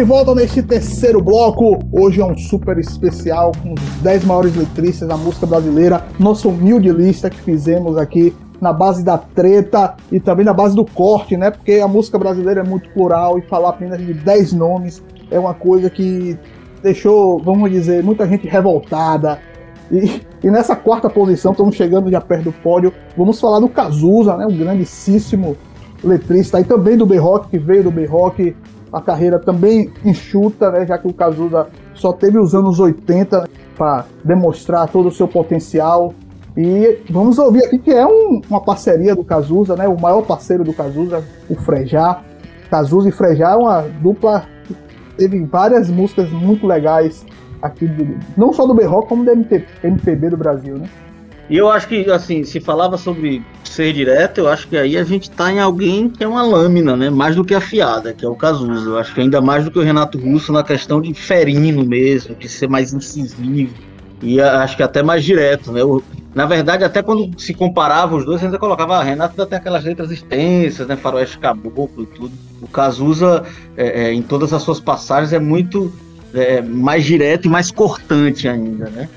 de volta neste terceiro bloco. Hoje é um super especial com os 10 maiores letristas da música brasileira. Nossa humilde lista que fizemos aqui na base da treta e também na base do corte, né? Porque a música brasileira é muito plural e falar apenas de 10 nomes é uma coisa que deixou, vamos dizer, muita gente revoltada. E, e nessa quarta posição, estamos chegando já perto do pódio, vamos falar do Cazuza, né? Um grandíssimo letrista e também do B-Rock, que veio do B-Rock, a carreira também enxuta, né? Já que o Cazuza só teve os anos 80 para demonstrar todo o seu potencial. E vamos ouvir aqui que é um- uma parceria do Cazuza, né? O maior parceiro do Cazuza, o Frejá. Cazuza e Frejá é uma dupla que teve várias músicas muito legais aqui, do- não só do B-Rock, como do MPB do Brasil, né? E eu acho que, assim, se falava sobre ser direto, eu acho que aí a gente tá em alguém que é uma lâmina, né? Mais do que afiada, que é o Cazuza. Eu acho que ainda mais do que o Renato Russo na questão de ferino mesmo, de ser mais incisivo. E acho que até mais direto, né? O- na verdade, até quando se comparava os dois, ainda colocava, ah, Renato ainda tem aquelas letras extensas, né? Faroeste Caboclo e tudo. O Cazuza, é, é, em todas as suas passagens, é muito é, mais direto e mais cortante ainda, né?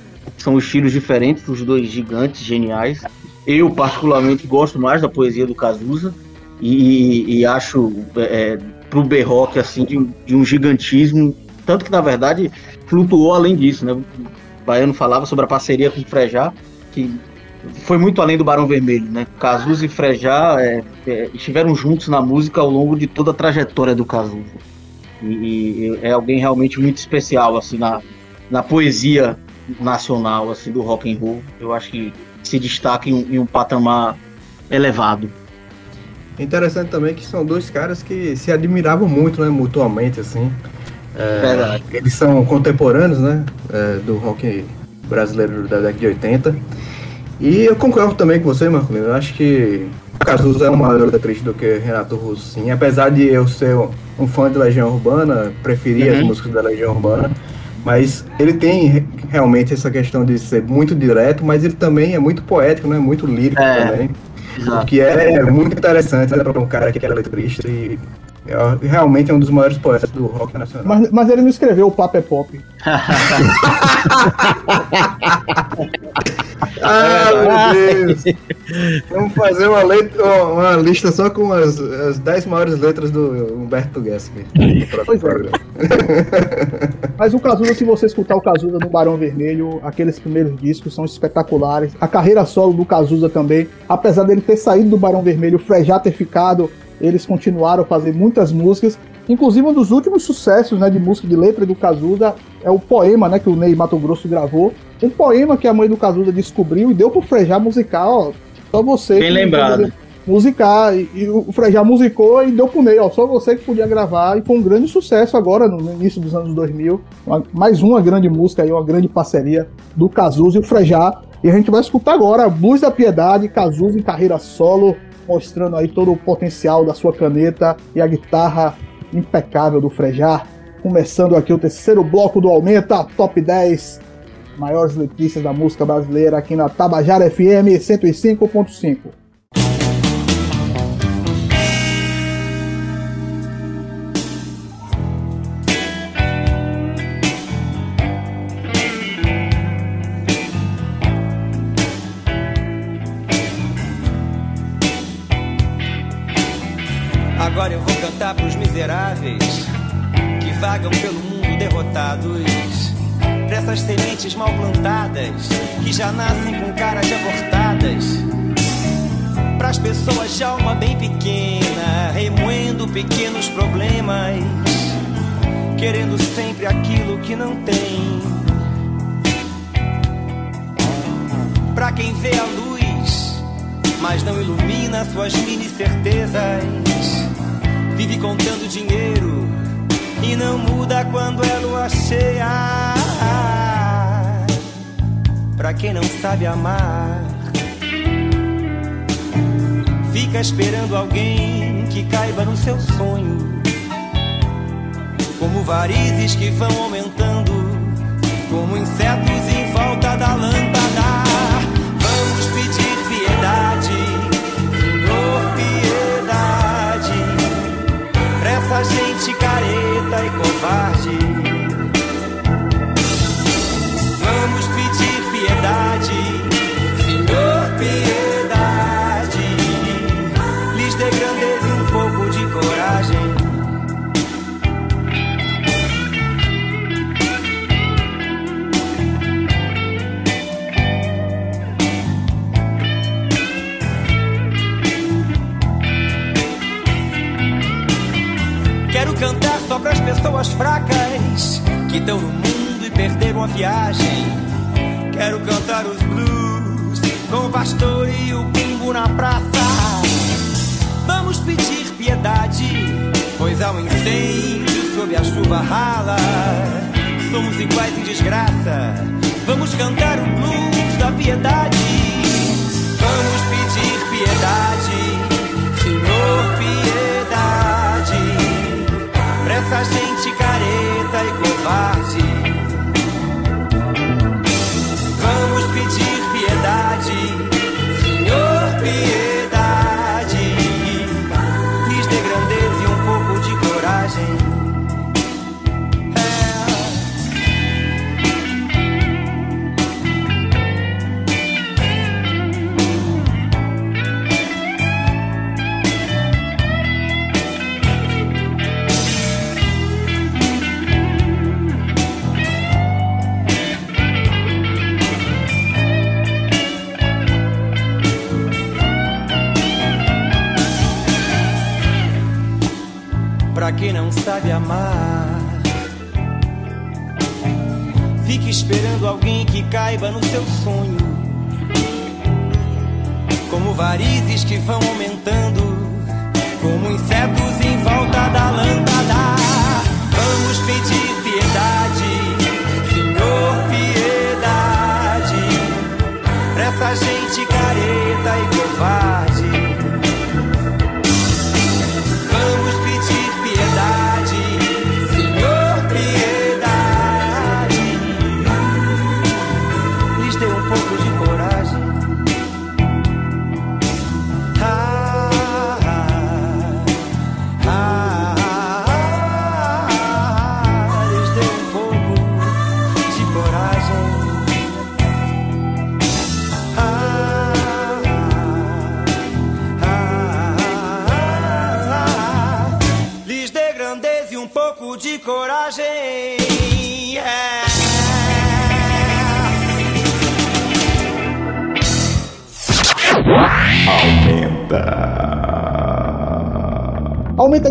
São estilos diferentes, os dois gigantes, geniais. Eu, particularmente, gosto mais da poesia do Cazuza e, e acho é, pro B-Rock, assim, de, um- de um gigantismo. Tanto que, na verdade, flutuou além disso, né? O Baiano falava sobre a parceria com o Frejá, que foi muito além do Barão Vermelho, né? Cazuza e Frejá é, é, estiveram juntos na música ao longo de toda a trajetória do Cazuza. E, e é alguém realmente muito especial, assim, na, na poesia nacional, assim, do rock and roll. Eu acho que se destaca em, um- em um patamar elevado. Interessante também que são dois caras que se admiravam muito, né, mutuamente, assim. É. Eles são contemporâneos, né, é, do rock brasileiro da década de 80. E eu concordo também com você, Marcolino. Eu acho que Cazuza é um maior letrista do que Renato Russo, sim. Apesar de eu ser um fã de Legião Urbana, preferir as Uhum. músicas da Legião Urbana, Mas ele tem re- realmente essa questão de ser muito direto, mas ele também é muito poético, né? Muito lírico É, também. exato. O que é muito interessante né, para um cara que era letrista e é, realmente é um dos maiores poetas do rock nacional. Mas, mas ele não escreveu o Papo é Pop. Ah, meu Deus! Vamos fazer uma, letra- uma lista só com as, as 10 maiores letras do Humberto Guesque. Pois é. Mas o Cazuza, se você escutar o Cazuza no Barão Vermelho, aqueles primeiros discos são espetaculares. A carreira solo do Cazuza também, apesar dele ter saído do Barão Vermelho, o Frejá ter ficado, eles continuaram a fazer muitas músicas. Inclusive, um dos últimos sucessos né, de música de letra do Cazuza é o poema né, que o Ney Mato Grosso gravou. Um poema que a mãe do Cazuza descobriu e deu pro Frejá musicar, ó. Só você. Bem que lembrado. Musicar. E, e o Frejá musicou e deu pro Ney, ó. Só você que podia gravar. E foi um grande sucesso agora, no no início dos anos 2000. Uma- mais uma grande música aí, uma grande parceria do Cazuza e o Frejá. E a gente vai escutar agora Blues da Piedade, Cazuza em carreira solo, mostrando aí todo o potencial da sua caneta e a guitarra impecável do Frejá. Começando aqui o terceiro bloco do Aumenta, Top 10 maiores letristas da música brasileira aqui na Tabajara FM 105.5. não tem. Pra quem vê a luz, mas não ilumina suas mini certezas. Vive contando dinheiro e não muda quando é lua cheia. Pra quem não sabe amar, fica esperando alguém que caiba no seu sonho. Como varizes que vão aumentando, como insetos em volta da lâmpada. Vamos pedir piedade, Senhor, piedade pra essa gente careta e covarde. Pessoas fracas que estão no mundo e perderam a viagem. Quero cantar os blues com o pastor e o bumbo na praça. Vamos pedir piedade, pois há um incêndio sob a chuva rala. Somos iguais em desgraça. Vamos cantar o blues da piedade. Vamos pedir piedade, essa gente careta e covarde. Vamos pedir piedade, Senhor, piedade. Sabe amar, fique esperando alguém que caiba no seu sonho. Como varizes que vão aumentando,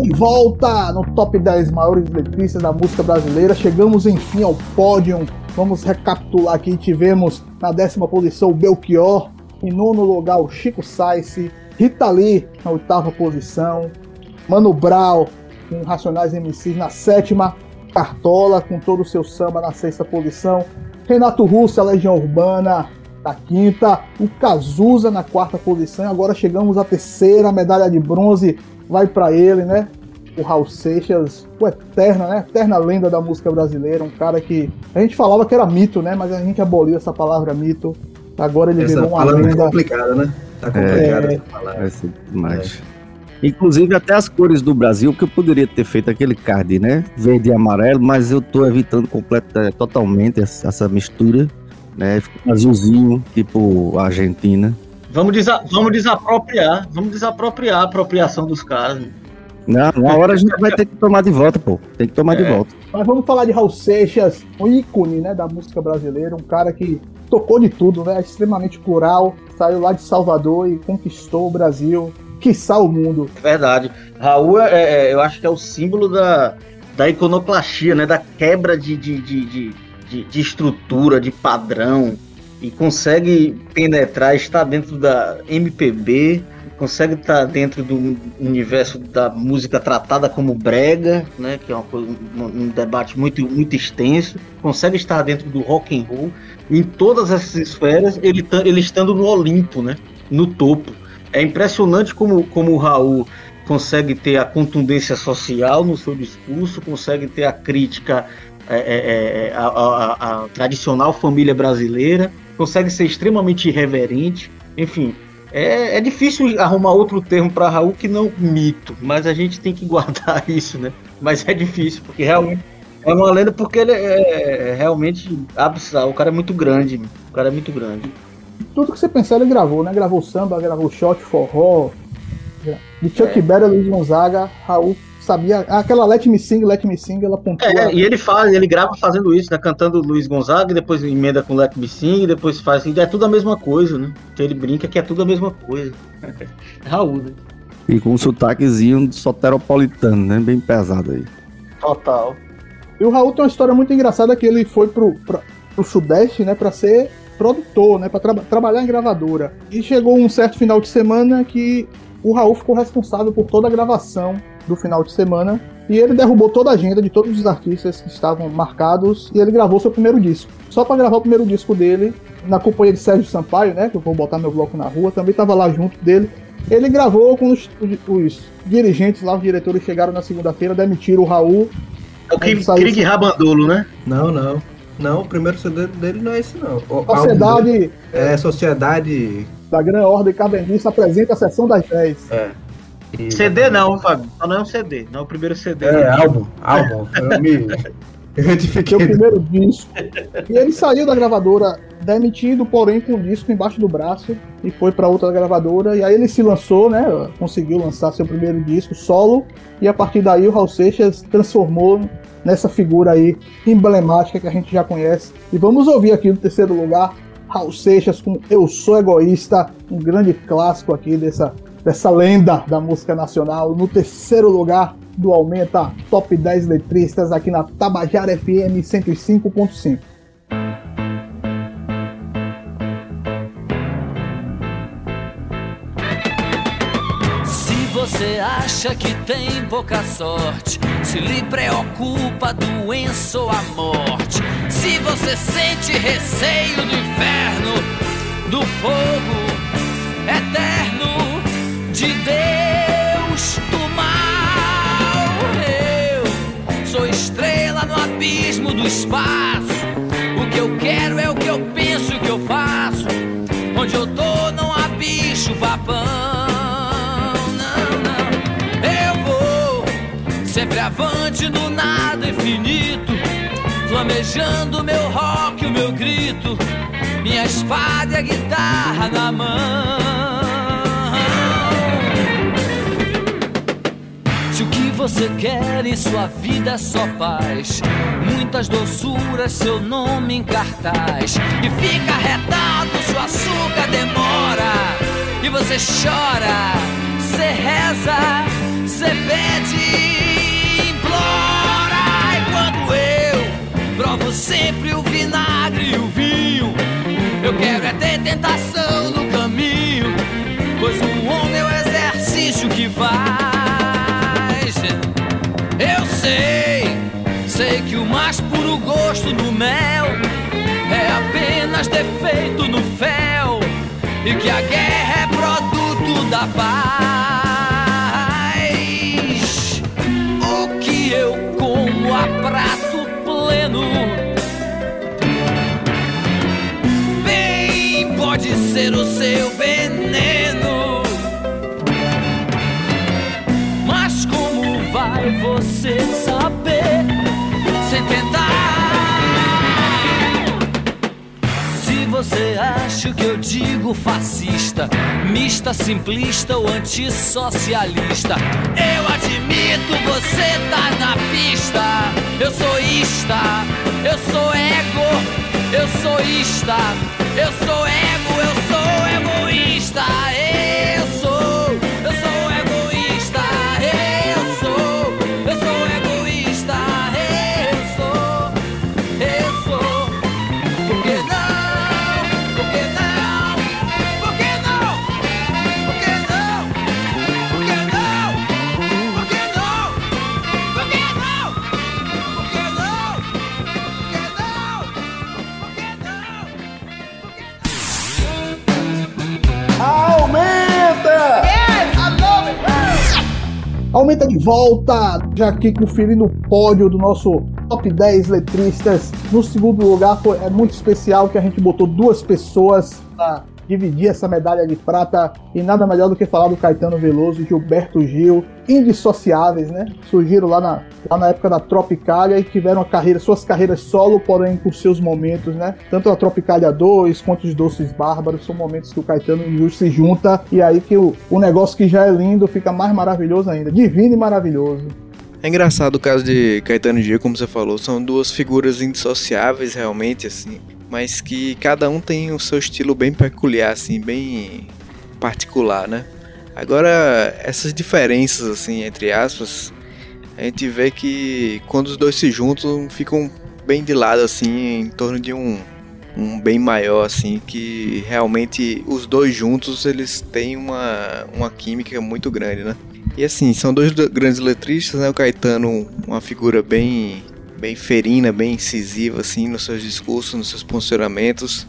de volta no top 10 maiores letristas da música brasileira. Chegamos enfim ao pódio. Vamos recapitular aqui. Tivemos na décima posição o Belchior, em nono lugar o Chico Sainz, Rita Lee na oitava posição, Mano Brown com Racionais MCs na sétima, Cartola com todo o seu samba na sexta posição, Renato Russo, a Legião Urbana na quinta, o Cazuza na quarta posição. Agora chegamos à terceira medalha de bronze, vai para ele, né? O Raul Seixas, o eterna, né? Eterna lenda da música brasileira, um cara que a gente falava que era mito, né? Mas a gente aboliu essa palavra mito. Agora ele Essa virou uma é lenda. complicada, né? Tá complicado É. essa palavra. Vai ser demais. Inclusive até as cores do Brasil, que eu poderia ter feito aquele card, né? Verde e amarelo, mas eu tô evitando completa, totalmente essa, essa mistura, né? Fica azulzinho, tipo a Argentina. Vamos, desa- vamos desapropriar, vamos desapropriar a apropriação dos caras. Não, uma hora a gente vai ter que tomar de volta, pô. Tem que tomar de É. volta. Mas vamos falar de Raul Seixas, um ícone né, da música brasileira, um cara que tocou de tudo, né? Extremamente plural, saiu lá de Salvador e conquistou o Brasil, quiçá o mundo. Verdade. Raul, é, é, eu acho que é o símbolo da, da iconoclastia, né? Da quebra de, de, de, de, de- de estrutura, de padrão. E consegue penetrar, estar dentro da MPB, consegue estar dentro do universo da música tratada como brega, né? Que é uma coisa- um, debate muito, muito extenso. Consegue estar dentro do rock and roll. Em todas essas esferas, ele, tá- ele estando no Olimpo, né? No topo. É impressionante como, como o Raul consegue ter a contundência social no seu discurso, consegue ter a crítica é, é, é, à, à- à tradicional família brasileira, consegue ser extremamente irreverente, enfim. É, é difícil arrumar outro termo para Raul que não mito, mas a gente tem que guardar isso, né? Mas é difícil, porque realmente é uma lenda porque ele é, é realmente absurdo. O cara é muito grande, o cara é muito grande. Tudo que você pensar ele gravou, né? Gravou samba, gravou shot, forró. De Chuck É. Berry, Luiz Gonzaga, Raul sabia. Aquela Let Me Sing, Let Me Sing, ela pontua. É, e ele faz, ele grava fazendo isso, né? Cantando Luiz Gonzaga, depois emenda com Let Me Sing, depois faz. É tudo a mesma coisa, né? Então ele brinca que é tudo a mesma coisa. Raul, né? E com um sotaquezinho soteropolitano, né? Bem pesado aí. Total. E o Raul tem uma história muito engraçada que ele foi pro, pra, pro Sudeste, né, pra ser produtor, né, pra tra trabalhar em gravadora. E chegou um certo final de semana que o Raul ficou responsável por toda a gravação do final de semana e ele derrubou toda a agenda de todos os artistas que estavam marcados e ele gravou seu primeiro disco. Só pra gravar o primeiro disco dele, na companhia de Sérgio Sampaio, né, que eu vou botar meu bloco na rua, também tava lá junto dele. Ele gravou quando os, os dirigentes lá, os diretores chegaram na segunda-feira, demitiram o Raul É o Krieg, saiu- Krieg Rabandolo, né? Não, não. Não, o primeiro CD dele não é esse, não. O Sociedade- É Sociedade. da Gran Ordem Cavendista apresenta a sessão das 10. É. CD não, Fábio. Só não é um CD, não é o primeiro CD. É, álbum. Álbum. Eu me Seu retifiquei. primeiro disco. E ele saiu da gravadora demitido, porém com o disco embaixo do braço e foi para outra gravadora. E aí ele se lançou, né? Conseguiu lançar seu primeiro disco solo. E a partir daí o Raul Seixas transformou nessa figura aí emblemática que a gente já conhece. E vamos ouvir aqui no terceiro lugar Raul Seixas com Eu Sou Egoísta, um grande clássico aqui dessa, dessa lenda da música nacional. No terceiro lugar do Aumenta Top 10 Letristas aqui na Tabajara FM 105.5. Se você acha que tem pouca sorte, se lhe preocupa a doença ou a morte, se você sente receio do inferno, do fogo eterno de Deus, do mal, eu sou estrela no abismo do espaço. O que eu quero é o que eu penso o que eu faço. Onde eu tô não há bicho papão. Não, não. Eu vou sempre avante no nada infinito. Flamejando meu rock, o meu grito. Minha espada e a guitarra na mão. Você quer e sua vida é só paz. Muitas doçuras, seu nome em cartaz. E fica retado se o açúcar demora. E você chora, cê reza, cê pede, implora. Enquanto eu provo sempre o vinagre e o vinho. Eu quero é ter tentação no caminho. Pois o homem é o exercício que faz. Mais puro gosto do mel é apenas defeito no fel. E que a guerra é produto da paz. O que eu como a prato pleno. Você acha que eu digo fascista, mista, simplista ou antissocialista, eu admito você tá na pista. Eu sou ista, eu sou ego, eu sou ista, eu sou ego, eu sou egoísta. Aumenta de volta, já aqui conferindo o pódio do nosso top 10 letristas. No segundo lugar foi, é muito especial que a gente botou duas pessoas pra dividir essa medalha de prata e nada melhor do que falar do Caetano Veloso e Gilberto Gil, indissociáveis, né? Surgiram lá na, lá na época da Tropicália e tiveram carreira, suas carreiras solo, porém com seus momentos, né? Tanto a Tropicália 2 quanto os Doces Bárbaros são momentos que o Caetano e o Gil se junta e aí que o, o negócio que já é lindo fica mais maravilhoso ainda, divino e maravilhoso. É engraçado o caso de Caetano e Gil, como você falou, são duas figuras indissociáveis realmente, assim, mas que cada um tem o seu estilo bem peculiar, assim, bem particular, né? Agora, essas diferenças, assim, entre aspas, a gente vê que quando os dois se juntam, ficam bem de lado, assim, em torno de um, um bem maior, assim, que realmente os dois juntos, eles têm uma, uma química muito grande, né? E assim, são dois grandes letristas, né? O Caetano, uma figura bem, bem ferina, bem incisiva, assim, nos seus discursos, nos seus posicionamentos.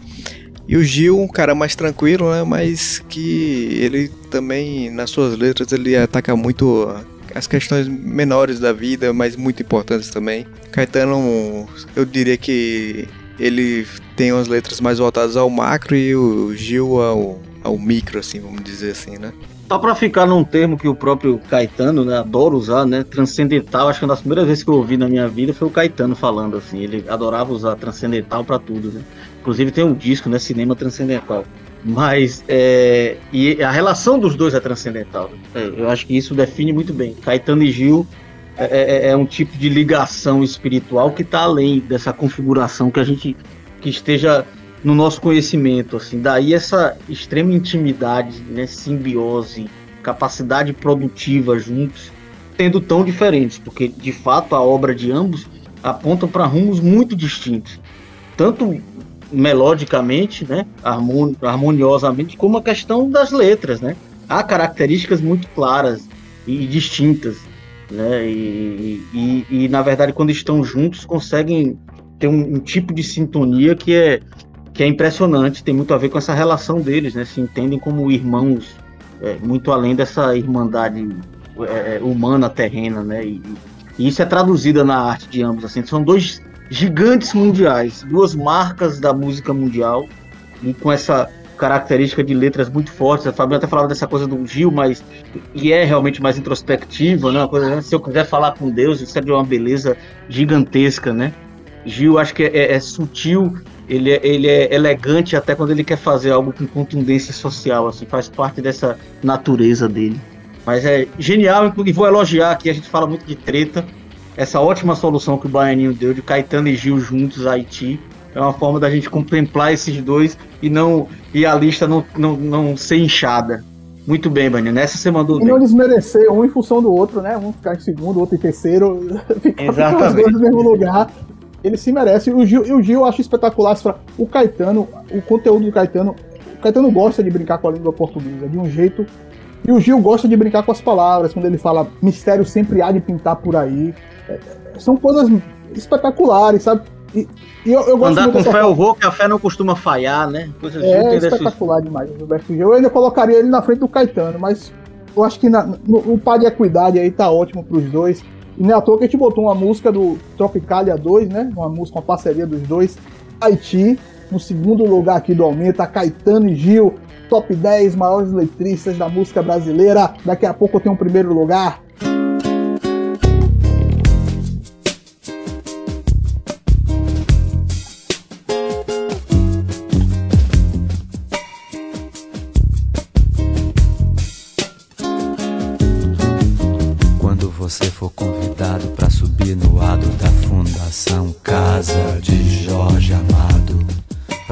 E o Gil, um cara mais tranquilo, né? Mas que ele também, nas suas letras, ele ataca muito as questões menores da vida, mas muito importantes também. Caetano, eu diria que ele tem umas letras mais voltadas ao macro e o Gil ao, ao micro, assim, vamos dizer assim, né? Só pra ficar num termo que o próprio Caetano, né, adora usar, né, transcendental, acho que uma das primeiras vezes que eu ouvi na minha vida foi o Caetano falando assim, ele adorava usar transcendental pra tudo, né? Inclusive tem um disco, né, Cinema Transcendental. Mas é, e a relação dos dois é transcendental. É, eu acho que isso define muito bem. Caetano e Gil é, é- é um tipo de ligação espiritual que está além dessa configuração que a gente que esteja no nosso conhecimento, assim. Daí essa extrema intimidade, né, simbiose, capacidade produtiva juntos, tendo tão diferentes, porque de fato a obra de ambos aponta para rumos muito distintos, tanto melodicamente, né, harmoni- harmoniosamente, como a questão das letras, né. Há características muito claras e distintas, né, e, e, e, na verdade quando estão juntos conseguem ter um, um tipo de sintonia que é que é impressionante, tem muito a ver com essa relação deles, né? Se entendem como irmãos, é, muito além dessa irmandade é, humana terrena, né? E, e isso é traduzido na arte de ambos, assim, são dois gigantes mundiais, duas marcas da música mundial, e com essa característica de letras muito fortes. A Fabiana até falava dessa coisa do Gil, mas e é realmente mais introspectiva, né? Uma coisa, se eu quiser falar com Deus, isso é de uma beleza gigantesca, né? Gil, acho que é, é sutil, ele é, ele é elegante até quando ele quer fazer algo com contundência social, assim, faz parte dessa natureza dele. Mas é genial, e vou elogiar aqui, a gente fala muito de treta, essa ótima solução que o Baianinho deu de Caetano e Gil juntos Haiti. É uma forma da gente contemplar esses dois e não e a lista não, não, não ser inchada. Muito bem, Baianinho. Nessa você mandou E bem. não desmerecer um em função do outro, né? Um ficar em segundo, outro em terceiro. ficar, ficar os Exatamente. dois no mesmo lugar. Ele se merece. E o Gil, e o Gil eu acho espetacular. O Caetano, o conteúdo do Caetano. O Caetano gosta de brincar com a língua portuguesa de um jeito. E o Gil gosta de brincar com as palavras. Quando ele fala mistério sempre há de pintar por aí. É, são coisas espetaculares, sabe? E, e eu, eu gosto Andar muito com fé eu vou, que a fé não costuma falhar, né? Coisas É espetacular demais o Gilberto Gil. Eu ainda colocaria ele na frente do Caetano, mas eu acho que na- no, o par de equidade aí tá ótimo pros dois. E não é à toa que a gente botou uma música do Tropicalia 2, né? Uma música, uma parceria dos dois. Haiti, no segundo lugar aqui do Aumenta, Caetano e Gil, top 10 maiores letristas da música brasileira. Daqui a pouco tenho o primeiro lugar.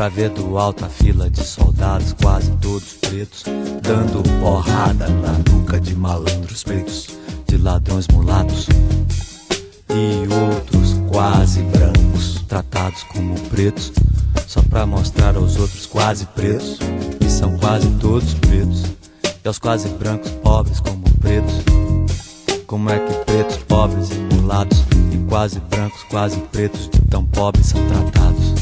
Pra ver do alto a fila de soldados, quase todos pretos, dando porrada na nuca de malandros pretos, de ladrões mulatos e outros quase brancos, tratados como pretos, só pra mostrar aos outros quase pretos, que são quase todos pretos, e aos quase brancos pobres como pretos. Como é que pretos, pobres e mulatos e quase brancos, quase pretos de tão pobres são tratados?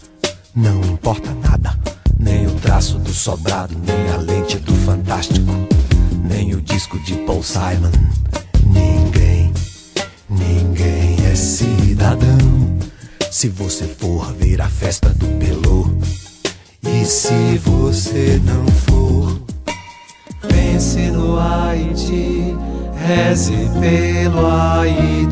Não importa nada, nem o traço do sobrado, nem a lente do fantástico, nem o disco de Paul Simon. Ninguém, ninguém é cidadão. Se você for ver a festa do Pelô, e se você não for, pense no Haiti, reze pelo Haiti.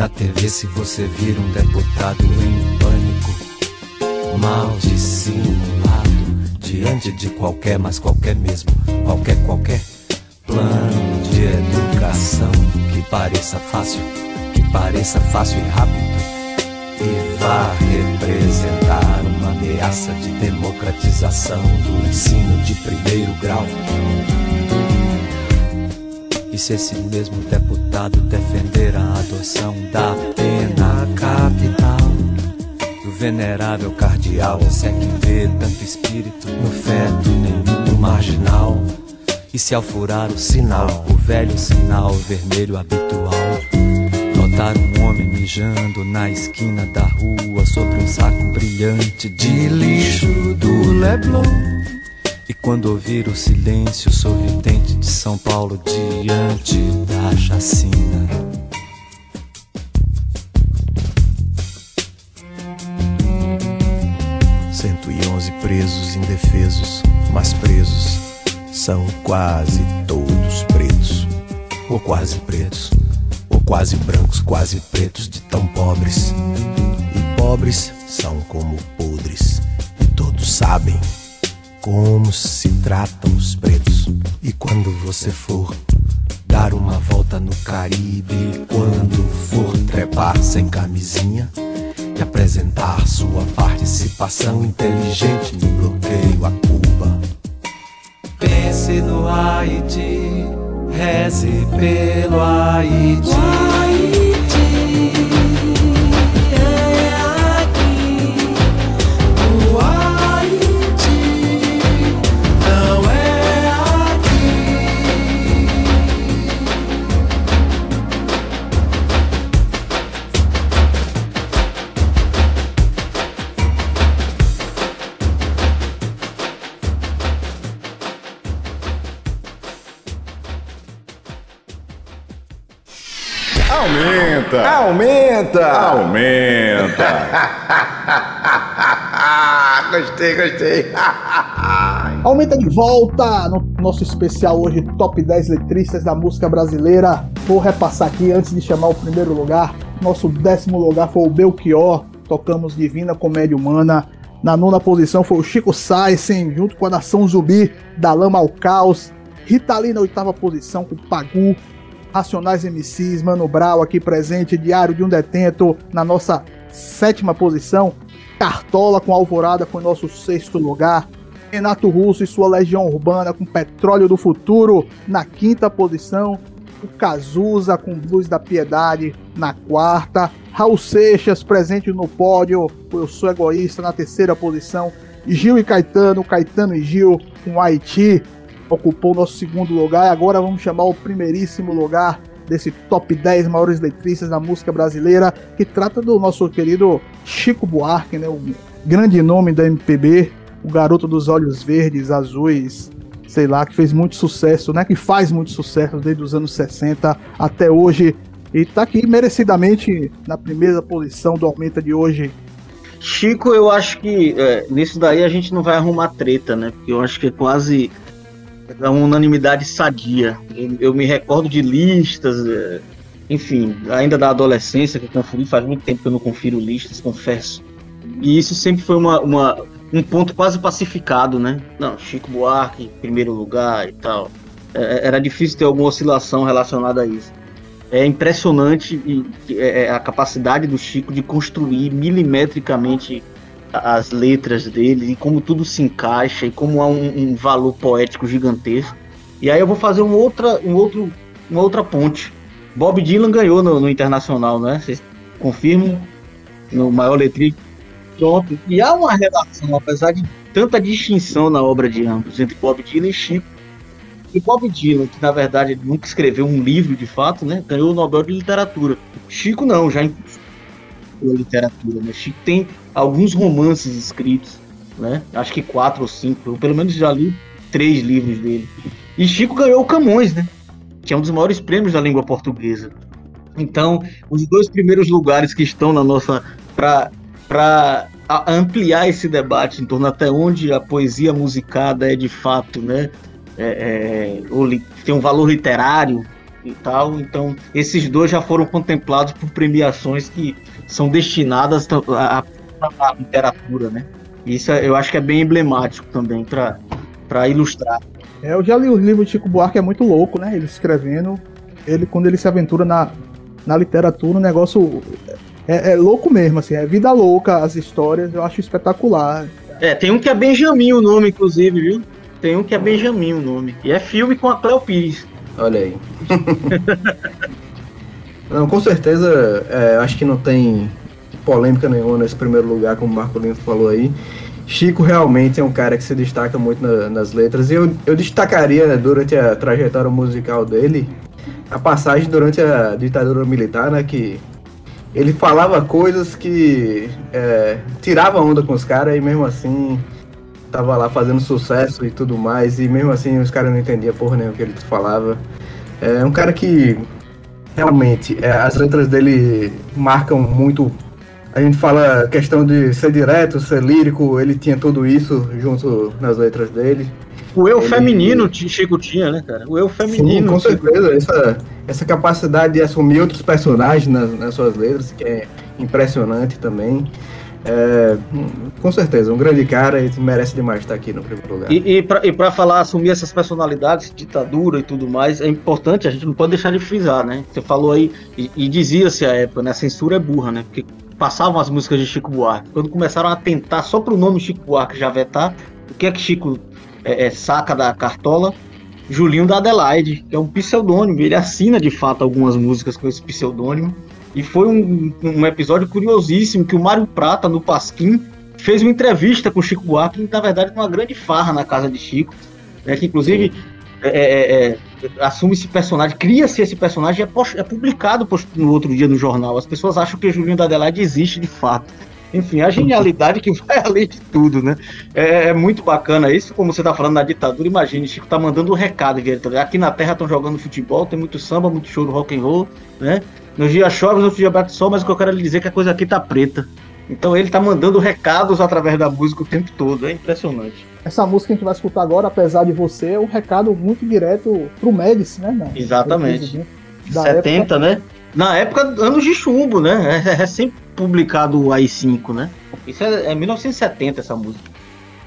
Na TV, se você vir um deputado em pânico, mal dissimulado, diante de qualquer, mas qualquer mesmo, qualquer, qualquer plano de educação que pareça fácil, que pareça fácil e rápido e vá representar uma ameaça de democratização do ensino de primeiro grau. Se esse mesmo deputado defender a adoção da pena capital, o venerável cardeal se é que vê tanto espírito no feto e nenhum no marginal. E se ao furar o sinal, o velho sinal vermelho habitual, notar um homem mijando na esquina da rua sobre um saco brilhante de lixo do Leblon. E quando ouvir o silêncio sorridente de São Paulo diante da chacina. 111 presos indefesos, mas presos são quase todos pretos, ou quase pretos, ou quase brancos, quase pretos de tão pobres. E pobres são como podres, e todos sabem como se tratam os pretos. E quando você for dar uma volta no Caribe, quando for trepar sem camisinha e apresentar sua participação inteligente no bloqueio a Cuba. Pense no Haiti, reze pelo Haiti. Aumenta! Aumenta! Aumenta! gostei, gostei. Aumenta de volta no nosso especial hoje, Top 10 letristas da música brasileira. Vou repassar aqui antes de chamar o primeiro lugar. Nosso décimo lugar foi o Belchior, tocamos Divina Comédia Humana. Na nona posição foi o Chico Saisen, junto com a Nação Zumbi, da Lama ao Caos. Rita Lee na oitava posição com Pagu. Racionais MCs, Mano Brau aqui presente, Diário de um Detento na nossa sétima posição. Cartola com Alvorada foi nosso sexto lugar. Renato Russo e sua Legião Urbana com Petróleo do Futuro na quinta posição. O Cazuza com Blues da Piedade na quarta. Raul Seixas presente no pódio. Eu sou egoísta na terceira posição. Gil e Caetano, Caetano e Gil com Haiti ocupou o nosso segundo lugar. E agora vamos chamar o primeiríssimo lugar desse top 10 maiores letristas da música brasileira, que trata do nosso querido Chico Buarque, né, o grande nome da MPB, o garoto dos olhos verdes, azuis, sei lá, que fez muito sucesso, né, que faz muito sucesso desde os anos 60 até hoje. E tá aqui merecidamente na primeira posição do Aumenta de hoje. Chico, eu acho que é, nisso daí a gente não vai arrumar treta, né? Porque eu acho que é quase uma unanimidade sadia. Eu, eu me recordo de listas, é, enfim, ainda da adolescência que eu conferi, faz muito tempo que eu não confiro listas, confesso. E isso sempre foi uma, uma um ponto quase pacificado, né? Não, Chico Buarque, em primeiro lugar e tal. É, era difícil ter alguma oscilação relacionada a isso. É impressionante é, a capacidade do Chico de construir milimetricamente as letras dele e como tudo se encaixa e como há um, um, valor poético gigantesco. E aí eu vou fazer um outra, um outro, uma outra ponte. Bob Dylan ganhou no, no Internacional, né? Vocês confirmam? No maior letrinho. Pronto. E há uma relação, apesar de tanta distinção na obra de ambos, entre Bob Dylan e Chico. E Bob Dylan, que na verdade nunca escreveu um livro de fato, né? Ganhou o Nobel de Literatura. Chico não, já pela literatura, né? Chico tem alguns romances escritos, né? Acho que quatro ou cinco, eu pelo menos já li três livros dele. E Chico ganhou o Camões, né? Que é um dos maiores prêmios da língua portuguesa. Então, os dois primeiros lugares que estão na nossa para ampliar esse debate em torno até onde a poesia musicada é de fato, né? É, é, tem um valor literário e tal. Então, esses dois já foram contemplados por premiações que são destinadas à, à literatura, né? Isso eu acho que é bem emblemático também para ilustrar. É, eu já li os livros de Chico Buarque, é muito louco, né? Ele escrevendo, ele quando ele se aventura na, na literatura, o negócio é, é, louco mesmo, assim, é vida louca as histórias, eu acho espetacular. É, tem um que é Benjamin o nome, inclusive, viu? Tem um que é Benjamin o nome. E é filme com a Cleo Pires. Olha aí. não, com certeza, é, acho que não tem polêmica nenhuma nesse primeiro lugar, como o Marco Lino falou aí. Chico realmente é um cara que se destaca muito na, nas letras. E eu, eu destacaria né, durante a trajetória musical dele a passagem durante a ditadura militar, né? Que ele falava coisas que é, tirava onda com os caras e mesmo assim tava lá fazendo sucesso e tudo mais, e mesmo assim os caras não entendiam porra nenhuma que ele falava. É um cara que realmente é, as letras dele marcam muito. A gente fala questão de ser direto, ser lírico, ele tinha tudo isso junto nas letras dele. O eu ele... feminino Chico tinha, né, cara? O eu feminino. Sim, com certeza. Essa, essa capacidade de assumir outros personagens nas, nas suas letras, que é impressionante também. É, com certeza, um grande cara e merece demais estar aqui no primeiro lugar. E, e para falar, assumir essas personalidades, ditadura e tudo mais, é importante, a gente não pode deixar de frisar, né? Você falou aí, e, e dizia-se a época, né? A censura é burra, né? Porque passavam as músicas de Chico Buarque. Quando começaram a tentar só pro nome Chico Buarque já vetar, o que é que Chico é, é, saca da cartola? Julinho da Adelaide, que é um pseudônimo, ele assina de fato algumas músicas com esse pseudônimo. E foi um, um episódio curiosíssimo que o Mário Prata, no Pasquim, fez uma entrevista com Chico Buarque, que na verdade uma grande farra na casa de Chico, né, que inclusive é, é, é, assume esse personagem, cria-se esse personagem é, é publicado no outro dia no jornal. As pessoas acham que Julinho da Adelaide existe de fato. Enfim, a genialidade que vai além de tudo, né? É, é muito bacana isso, como você tá falando na ditadura, imagine, Chico tá mandando um recado, aqui na Terra estão jogando futebol, tem muito samba, muito show do rock and roll, né? Nos dias chove, nos dias bate sol, mas o que eu quero lhe dizer é que a coisa aqui tá preta. Então ele tá mandando recados através da música o tempo todo, é impressionante. Essa música que a gente vai escutar agora, apesar de você, é um recado muito direto pro Médici, né? Não? Exatamente. Da 70, época. né? Na época, anos de chumbo, né? É recém publicado o AI-5, né? Isso é, é 1970 essa música.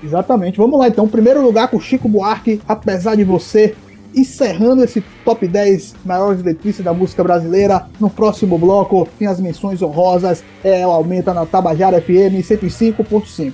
Exatamente. Vamos lá então. Primeiro lugar com Chico Buarque, apesar de você. Encerrando esse top 10 maiores letristas da música brasileira. No próximo bloco tem as menções honrosas. É, Ela aumenta na Tabajara FM 105.5.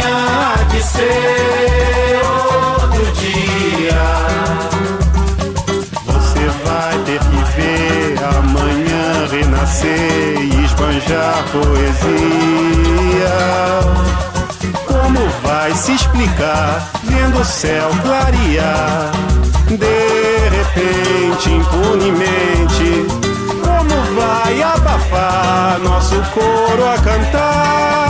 amanhã há de ser outro dia. Você vai ter que ver amanhã renascer e esbanjar poesia. Como vai se explicar vendo o céu clarear? De repente, impunemente, como vai abafar nosso coro a cantar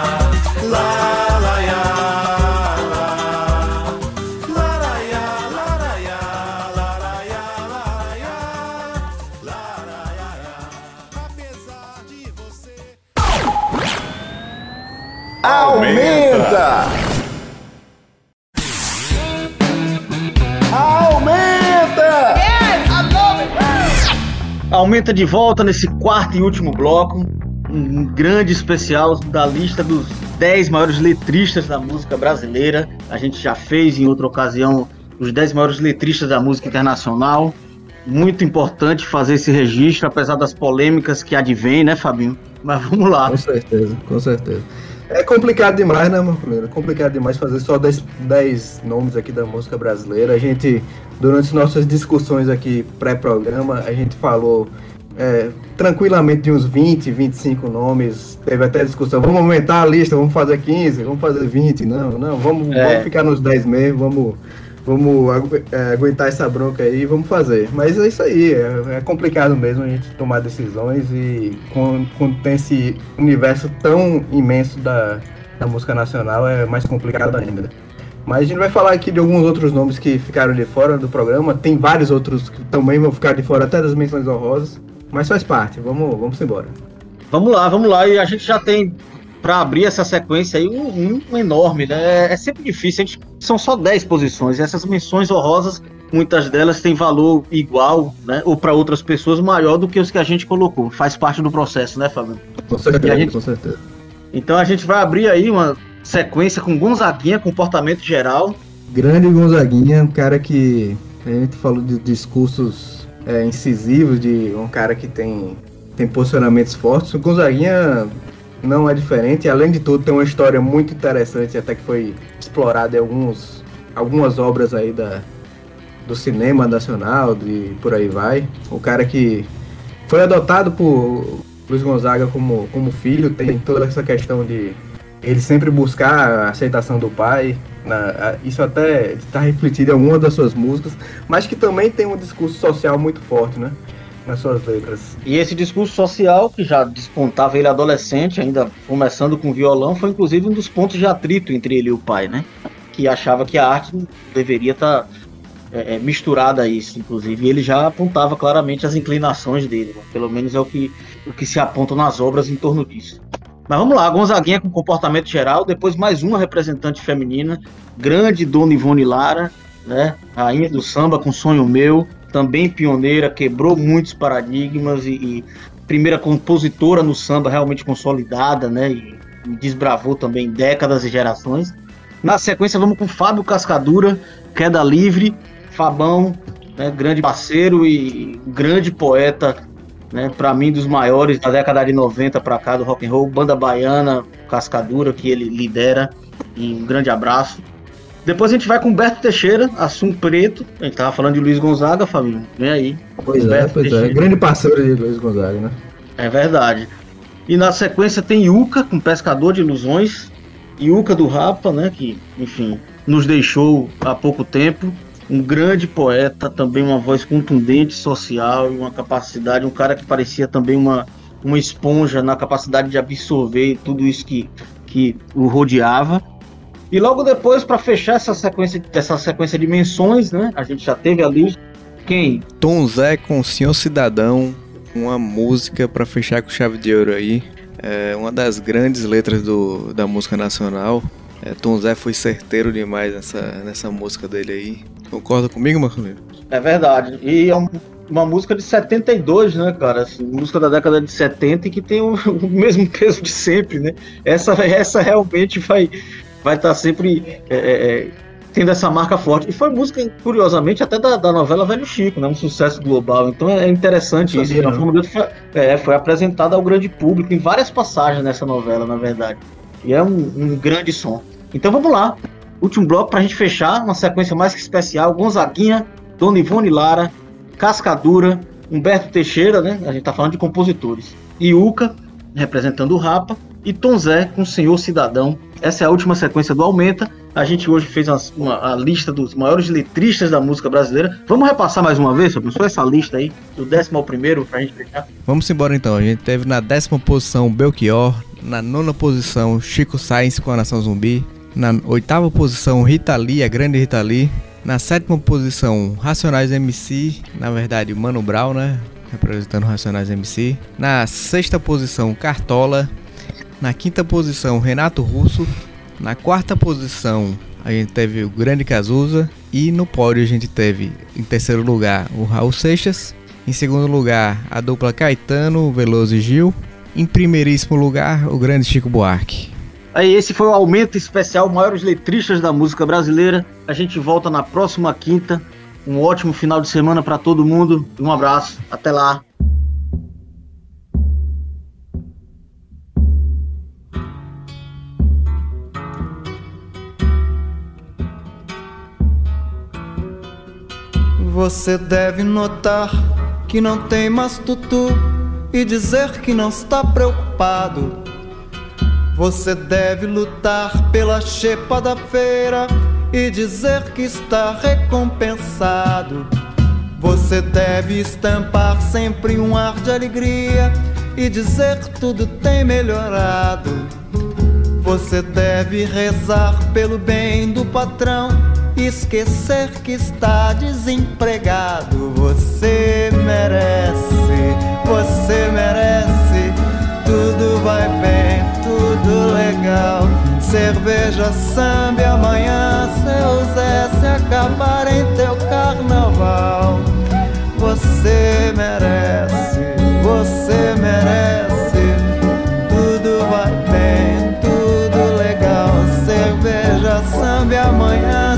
Aumenta! Aumenta! Aumenta de volta nesse quarto e último bloco. Um grande especial da lista dos 10 maiores letristas da música brasileira. A gente já fez em outra ocasião os 10 maiores letristas da música internacional. Muito importante fazer esse registro, apesar das polêmicas que advêm, né, Fabinho? Mas vamos lá. Com certeza, com certeza. É complicado demais, né, meu primeiro? É complicado demais fazer só 10, 10 nomes aqui da música brasileira. A gente, durante nossas discussões aqui pré-programa, a gente falou é, tranquilamente de uns 20, 25 nomes. Teve até discussão, vamos aumentar a lista, vamos fazer 15, vamos fazer 20. Não, não, vamos, É. vamos ficar nos 10 mesmo, vamos, vamos agu- é, aguentar essa bronca aí e vamos fazer. Mas é isso aí, é, é complicado mesmo a gente tomar decisões e quando, quando tem esse universo tão imenso da, da música nacional é mais complicado ainda. Mas a gente vai falar aqui de alguns outros nomes que ficaram de fora do programa. Tem vários outros que também vão ficar de fora, até das menções honrosas. Mas faz parte, vamos, vamos embora. Vamos lá, vamos lá. E a gente já tem, para abrir essa sequência aí, um, um enorme, né? É, é sempre difícil, a gente, são só 10 posições. Essas menções honrosas, muitas delas têm valor igual, né? Ou para outras pessoas maior do que os que a gente colocou. Faz parte do processo, né, Fábio? Com certeza, gente- com certeza. Então a gente vai abrir aí uma sequência com Gonzaguinha, comportamento geral. Grande Gonzaguinha, um cara que a gente falou de discursos é, incisivos, de um cara que tem, tem posicionamentos fortes. O Gonzaguinha não é diferente, além de tudo, tem uma história muito interessante, até que foi explorada em alguns, algumas obras aí da, do cinema nacional, de por aí vai. O cara que foi adotado por Luiz Gonzaga como, como filho, tem toda essa questão de ele sempre buscar a aceitação do pai. na- a- isso até está refletido em algumas das suas músicas, mas que também tem um discurso social muito forte, né? Nas suas letras. E esse discurso social, que já despontava ele adolescente, ainda começando com violão, foi inclusive um dos pontos de atrito entre ele e o pai, né? Que achava que a arte deveria estar é, é, misturada a isso, inclusive. E ele já apontava claramente as inclinações dele, né? pelo menos é o que, o que se aponta nas obras em torno disso. Mas vamos lá, Gonzaguinha com comportamento geral, depois mais uma representante feminina, grande Dona Ivone Lara, né? Rainha do samba com Sonho Meu, também pioneira, quebrou muitos paradigmas e, e primeira compositora no samba realmente consolidada, né? E, e desbravou também décadas e gerações. Na sequência, vamos com Fábio Cascadura, Queda Livre, Fabão, né, grande parceiro e grande poeta, né, para mim dos maiores da década de 90 para cá do rock and roll, banda baiana, Cascadura, que ele lidera. E um grande abraço. Depois a gente vai com Humberto Teixeira, Assunto Preto. A gente tava falando de Luiz Gonzaga, Fabinho. Vem aí. Pois é, pois é. Teixeira. Grande parceiro de Luiz Gonzaga, né? É verdade. E na sequência tem Yuka, com Pescador de Ilusões. Yuka do Rapa, né? Que, enfim, nos deixou há pouco tempo. Um grande poeta, também uma voz contundente, social e uma capacidade, um cara que parecia também uma, uma esponja na capacidade de absorver tudo isso que, que o rodeava. E logo depois, para fechar essa sequência, essa sequência de menções, né? A gente já teve ali quem? Tom Zé com Senhor Cidadão, uma música pra fechar com chave de ouro aí. É uma das grandes letras do, da música nacional. É, Tom Zé foi certeiro demais nessa, nessa música dele aí. Concorda comigo, Marcelino? É verdade. E é um- uma música de 72, né, cara? Assim, música da década de 70 e que tem o, o mesmo peso de sempre, né? Essa, essa realmente vai vai estar sempre é, é, é, tendo essa marca forte. E foi música, curiosamente, até da, da novela Velho Chico, né? Um sucesso global. Então é interessante isso. forma dele foi, é, foi apresentada ao grande público em várias passagens nessa novela, na verdade. E é um, um grande som. Então vamos lá. Último bloco pra gente fechar, uma sequência mais que especial. Gonzaguinha, Dona Ivone Lara, Cascadura, Humberto Teixeira, né? A gente tá falando de compositores. Iuca, representando o Rapa, e Tom Zé com Senhor Cidadão. Essa é a última sequência do Aumenta. A gente hoje fez uma, uma- a lista dos maiores letristas da música brasileira. Vamos repassar mais uma vez, pessoal, essa lista aí, do décimo ao primeiro, pra gente fechar. Vamos embora então. A gente teve na décima posição Belchior, na nona posição Chico Sainz com a Nação Zumbi, na oitava posição Rita Lee, a grande Rita Lee, na sétima posição Racionais MC, na verdade Mano Brown, né? Representando Racionais MC. Na sexta posição Cartola, na quinta posição Renato Russo, na quarta posição a gente teve o Grande Cazuza e no pódio a gente teve em terceiro lugar o Raul Seixas, em segundo lugar a dupla Caetano, Veloso e Gil, em primeiríssimo lugar o grande Chico Buarque. Aí esse foi o aumento especial maiores letristas da música brasileira. A gente volta na próxima quinta. Um ótimo final de semana para todo mundo. Um abraço. Até lá. Você deve notar que não tem mais tutu e dizer que não está preocupado. Você deve lutar pela chepa da feira e dizer que está recompensado. Você deve estampar sempre um ar de alegria e dizer que tudo tem melhorado. Você deve rezar pelo bem do patrão esquecer que está desempregado. Você merece, você merece. Tudo vai bem, tudo legal. Cerveja, samba amanhã, seu Zé, se acabar em teu carnaval. Você merece, você merece. Tudo vai bem, tudo legal. Cerveja, samba amanhã,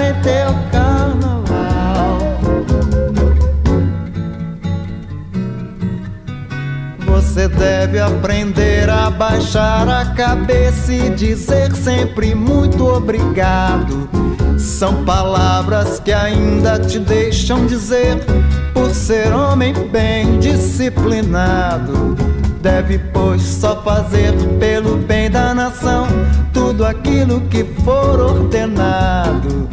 em teu carnaval. Você deve aprender a baixar a cabeça e dizer sempre muito obrigado. São palavras que ainda te deixam dizer por ser homem bem disciplinado. Deve, pois, só fazer pelo bem da nação tudo aquilo que for ordenado.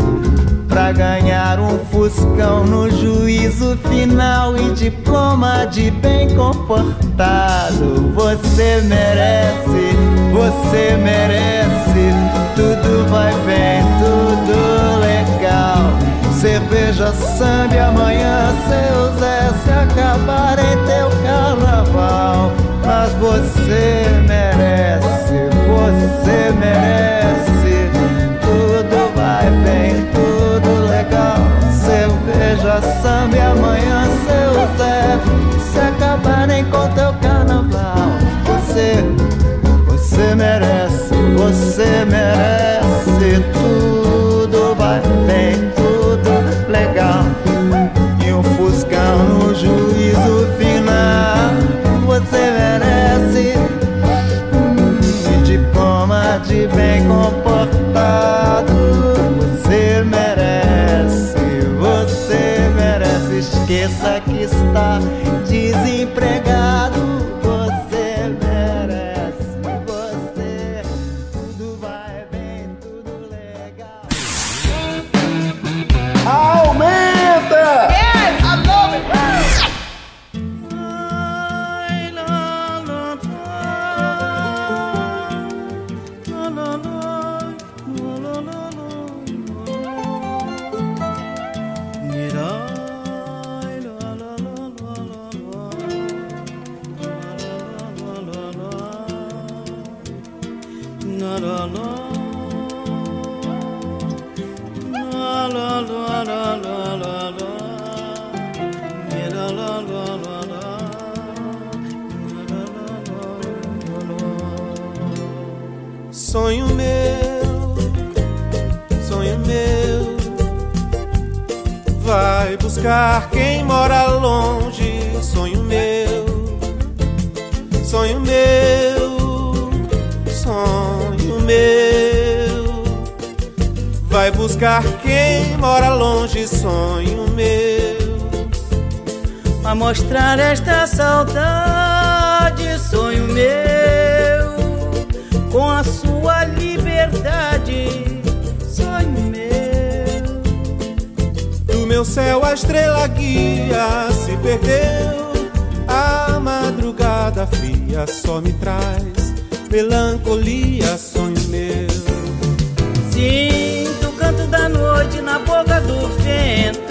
Pra ganhar um fuscão no juízo final e diploma de bem comportado. Você merece, você merece. Tudo vai bem, tudo legal. Cerveja, samba amanhã, seu Zé, se acabar em teu carnaval. Mas você merece, você merece. Tudo vai bem, tudo legal. Cerveja, samba e amanhã, seu Zé, se acabarem com teu carnaval. Você, você merece, você merece. Tudo vai de bem comportado. Você merece, você merece. Esqueça que está desempregado. Sonho meu, sonho meu, vai buscar quem mora longe. Sonho meu, sonho meu, sonho meu, vai buscar quem mora longe. Sonho meu, a mostrar esta saudade, sonho meu, com a sua liberdade, sonho meu. do meu céu a estrela guia se perdeu. A madrugada fria só me traz melancolia, sonho meu. Canto da noite na boca do vento.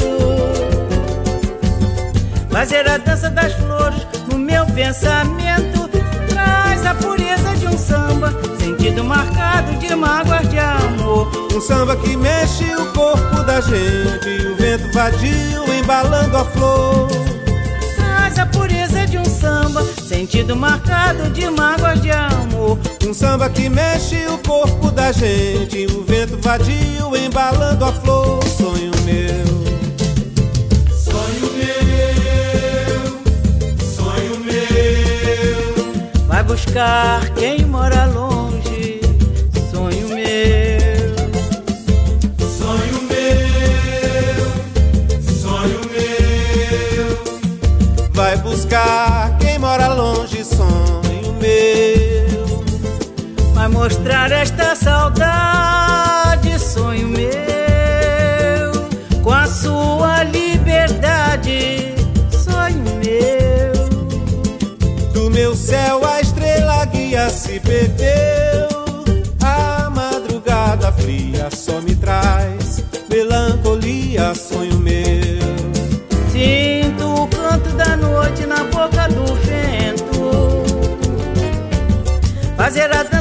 Fazer a dança das flores no meu pensamento. Traz a pureza de um samba, sentido marcado de mágoas de amor. Um samba que mexe o corpo da gente, o vento vadio embalando a flor. Traz a pureza de um samba, sentido marcado de mágoas de amor. Um samba que mexe o corpo da gente, o vento vadio embalando a flor. Sonho meu. Sonho meu, sonho meu. Vai buscar quem mora longe, mostrar esta saudade, sonho meu, com a sua liberdade, sonho meu. Do meu céu a estrela guia se perdeu. A madrugada fria só me traz melancolia, sonho meu. Sinto o canto da noite na boca do vento. Fazer a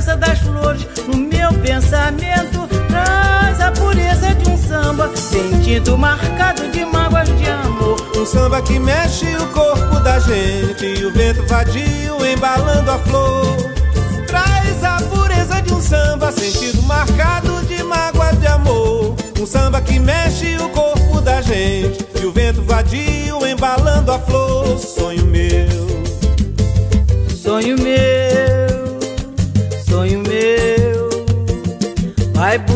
pensamento traz a pureza de um samba, sentido marcado de mágoas de amor. Um samba que mexe o corpo da gente e o vento vadio embalando a flor. Traz a pureza de um samba, sentido marcado de mágoas de amor. Um samba que mexe o corpo da gente e o vento vadio embalando a flor. Sonho meu, sonho meu,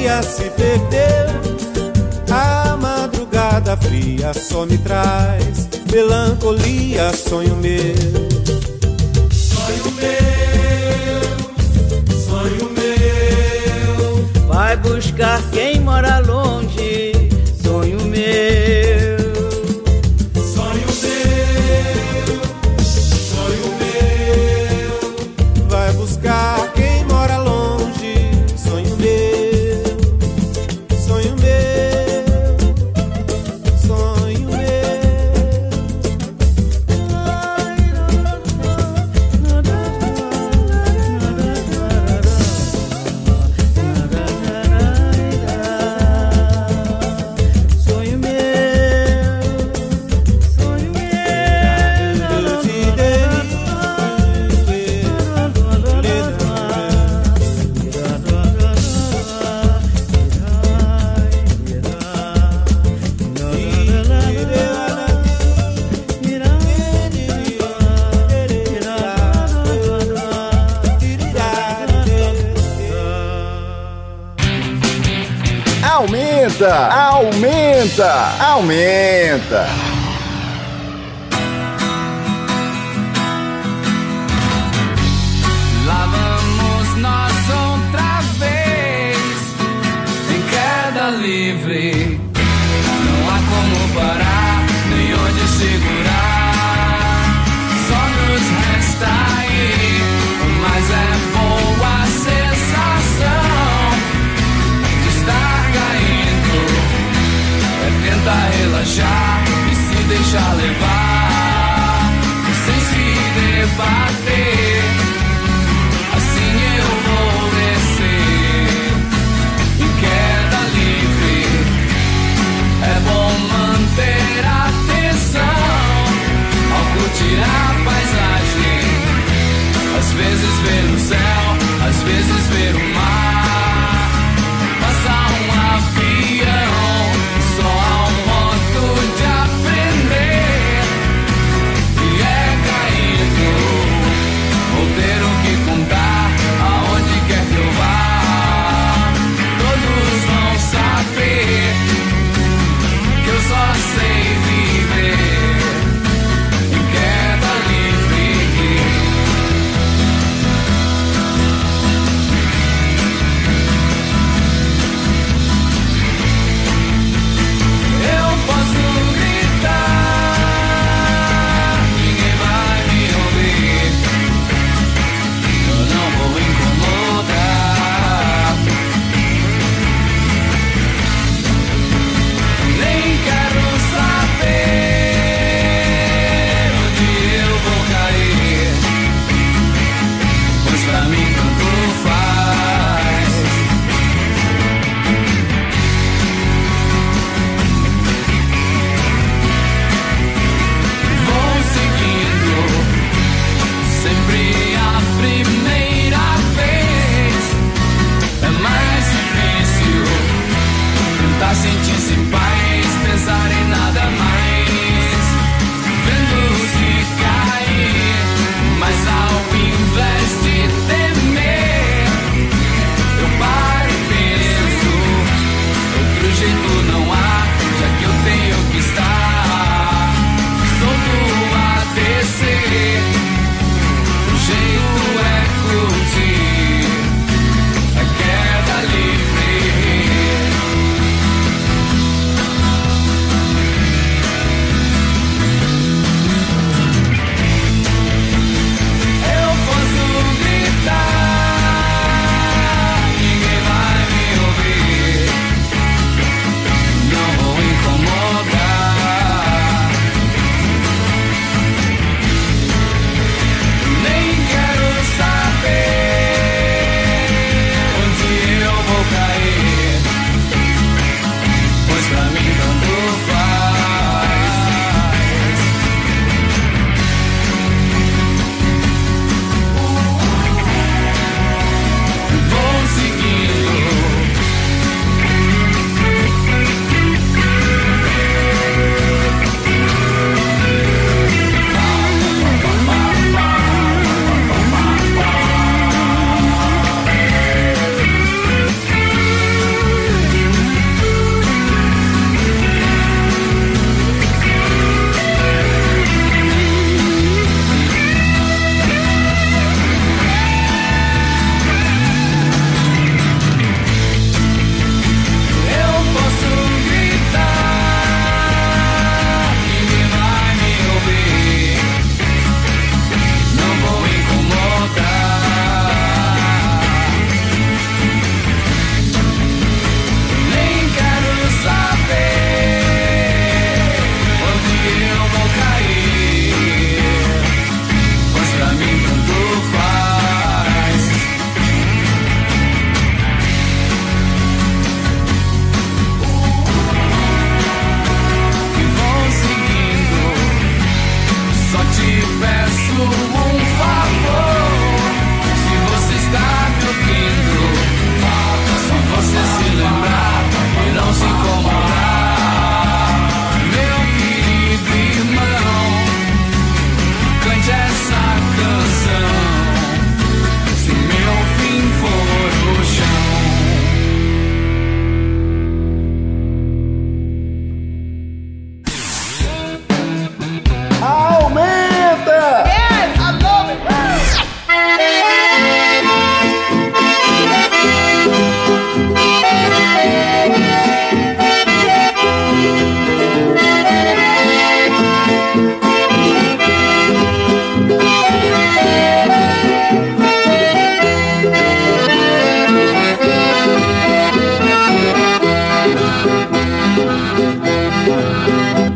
guia se perdeu. A madrugada fria só me traz melancolia, sonho meu. Sonho meu, sonho meu. Vai buscar quem mora longe, sonho meu. Aumenta.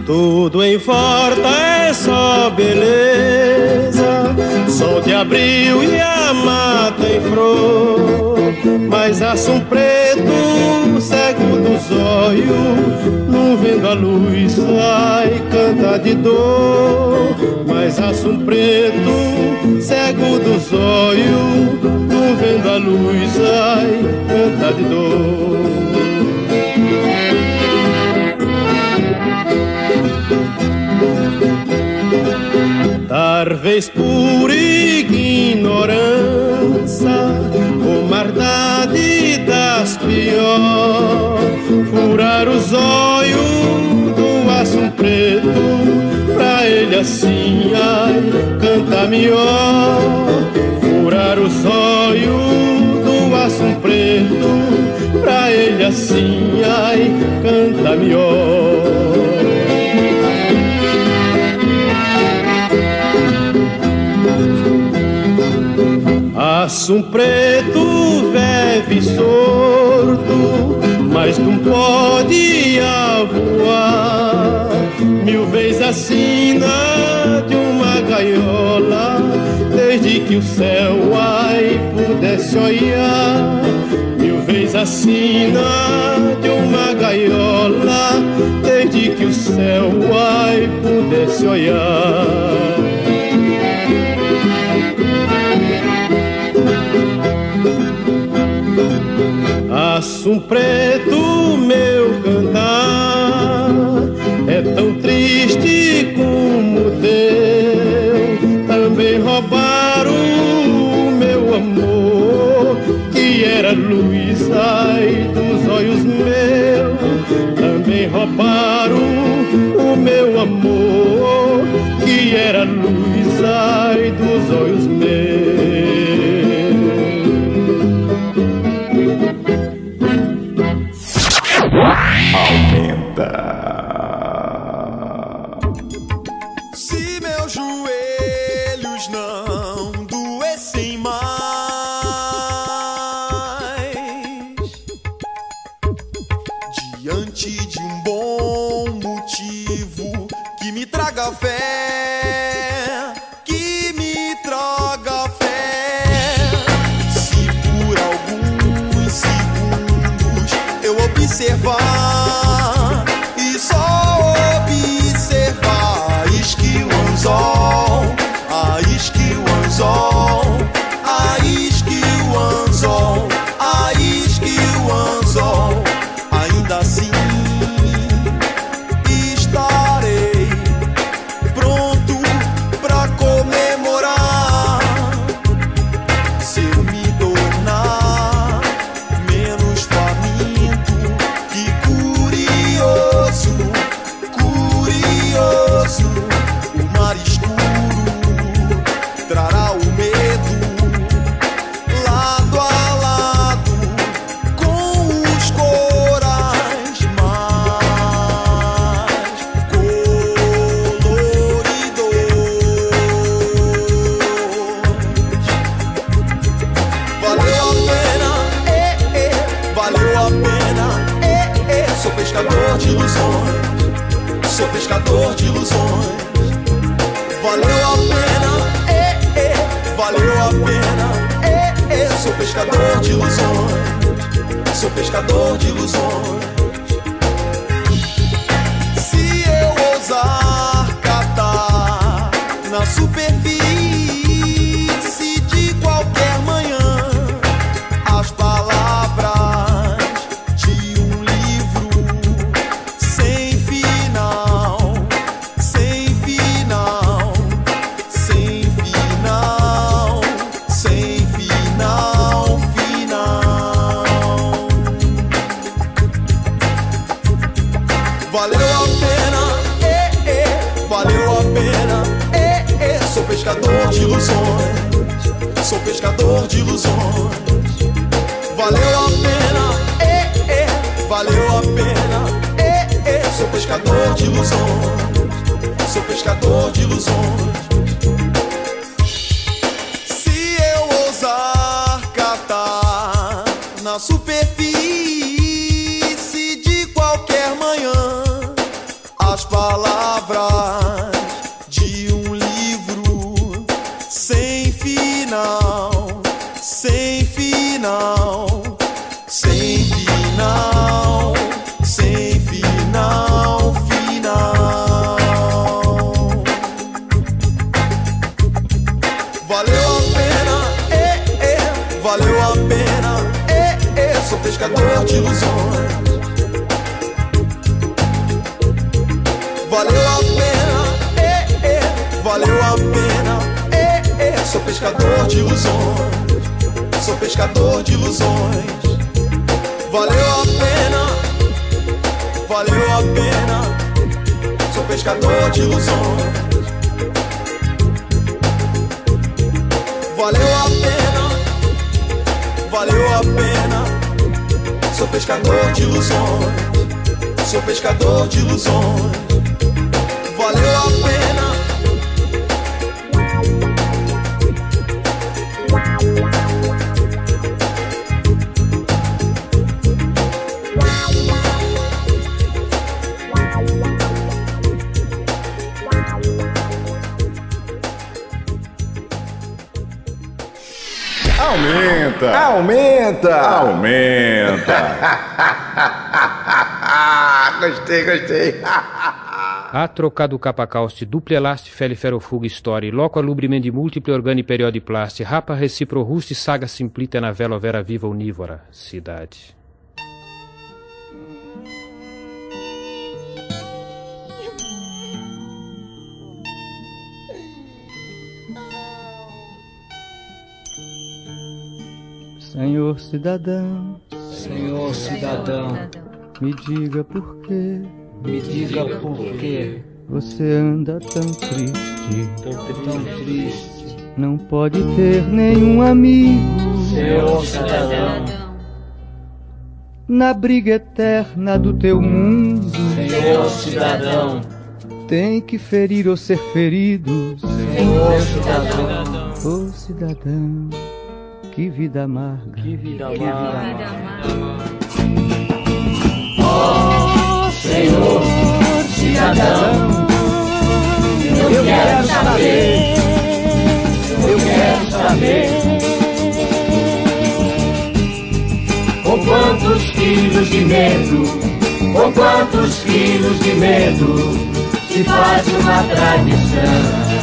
Tudo em volta é só beleza, sol de abril e a mata em flor. Mas aço preto, cego dos olhos, não vendo a luz, ai, canta de dor. Mas aço preto, cego dos olhos, não vendo a luz, ai, canta de dor. Talvez por ignorância ou maldade das pior Furar os olhos do aço preto Pra ele assim, ai, canta melhor. Furar os olhos do aço preto Pra ele assim, ai, canta melhor Aço preto vive sordo, mas não pode voar. Mil vezes assina de uma gaiola, desde que o céu ai pudesse olhar. Mil vezes assina de uma gaiola, desde que o céu ai pudesse olhar. Preto, meu cantar é tão triste como teu. Também roubaram o meu amor, que era luz ai, dos olhos meus. Também roubaram o meu amor, que era luz ai, dos olhos meus. A trocado capacauste duple elaste feli ferrofuga story loco alubriment múltiple organi periodi plaste rapa recipro rusti saga simplita na vela vera viva unívora cidade. Senhor cidadão, Senhor cidadão, me diga por quê, me diga por quê. Você anda tão triste, tão triste. não pode ter nenhum amigo. Senhor cidadão, na briga eterna do teu mundo, Senhor cidadão, tem que ferir ou ser ferido. Senhor cidadão, Ô cidadão, que vida amarga, que vida amarga. Oh, Senhor cidadão, eu quero saber, eu quero saber. Com quantos quilos de medo, com quantos quilos de medo se faz uma tradição?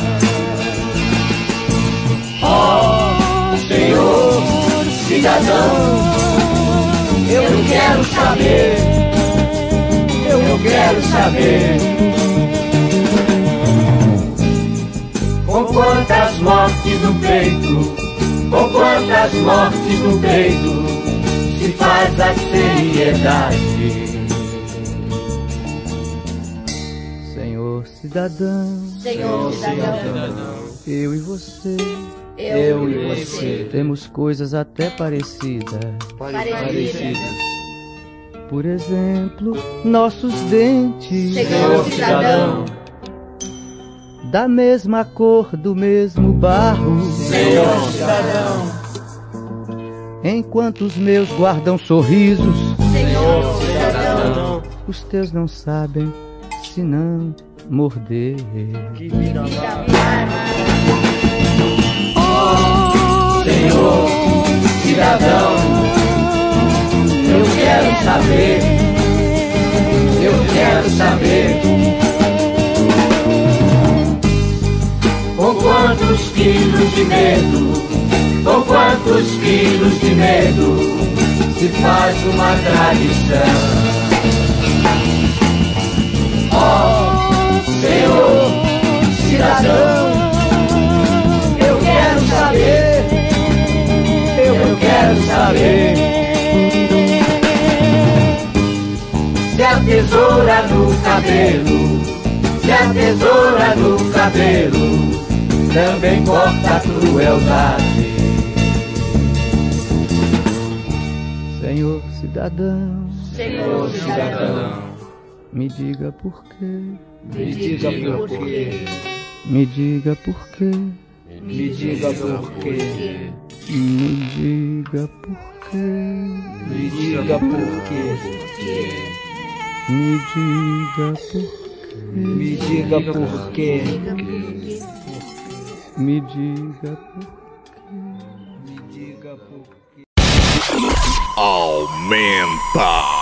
Oh, Senhor cidadão, eu quero saber, eu quero saber. Com quantas mortes no peito, com quantas mortes no peito se faz a seriedade. Senhor cidadão, Senhor cidadão, eu e você, eu e você temos coisas até parecidas. parecidas. Por exemplo, nossos dentes, Senhor cidadão, da mesma cor, do mesmo barro. Senhor cidadão, Enquanto os meus guardam sorrisos, Senhor cidadão, os teus não sabem se não morder. que vida Oh, Senhor cidadão, quero saber, eu quero saber. Com quantos quilos de medo, com quantos quilos de medo se faz uma tradição? Oh, Senhor cidadão, eu quero saber, eu quero saber. Tesoura no cabelo, se a tesoura no cabelo também corta a crueldade. Senhor cidadão, Senhor cidadão, me diga por quê, me diga por quê, me diga por quê, me diga por quê, me diga por quê, me diga por quê, me diga por me diga por quê, me diga por me diga por quê. Aumenta!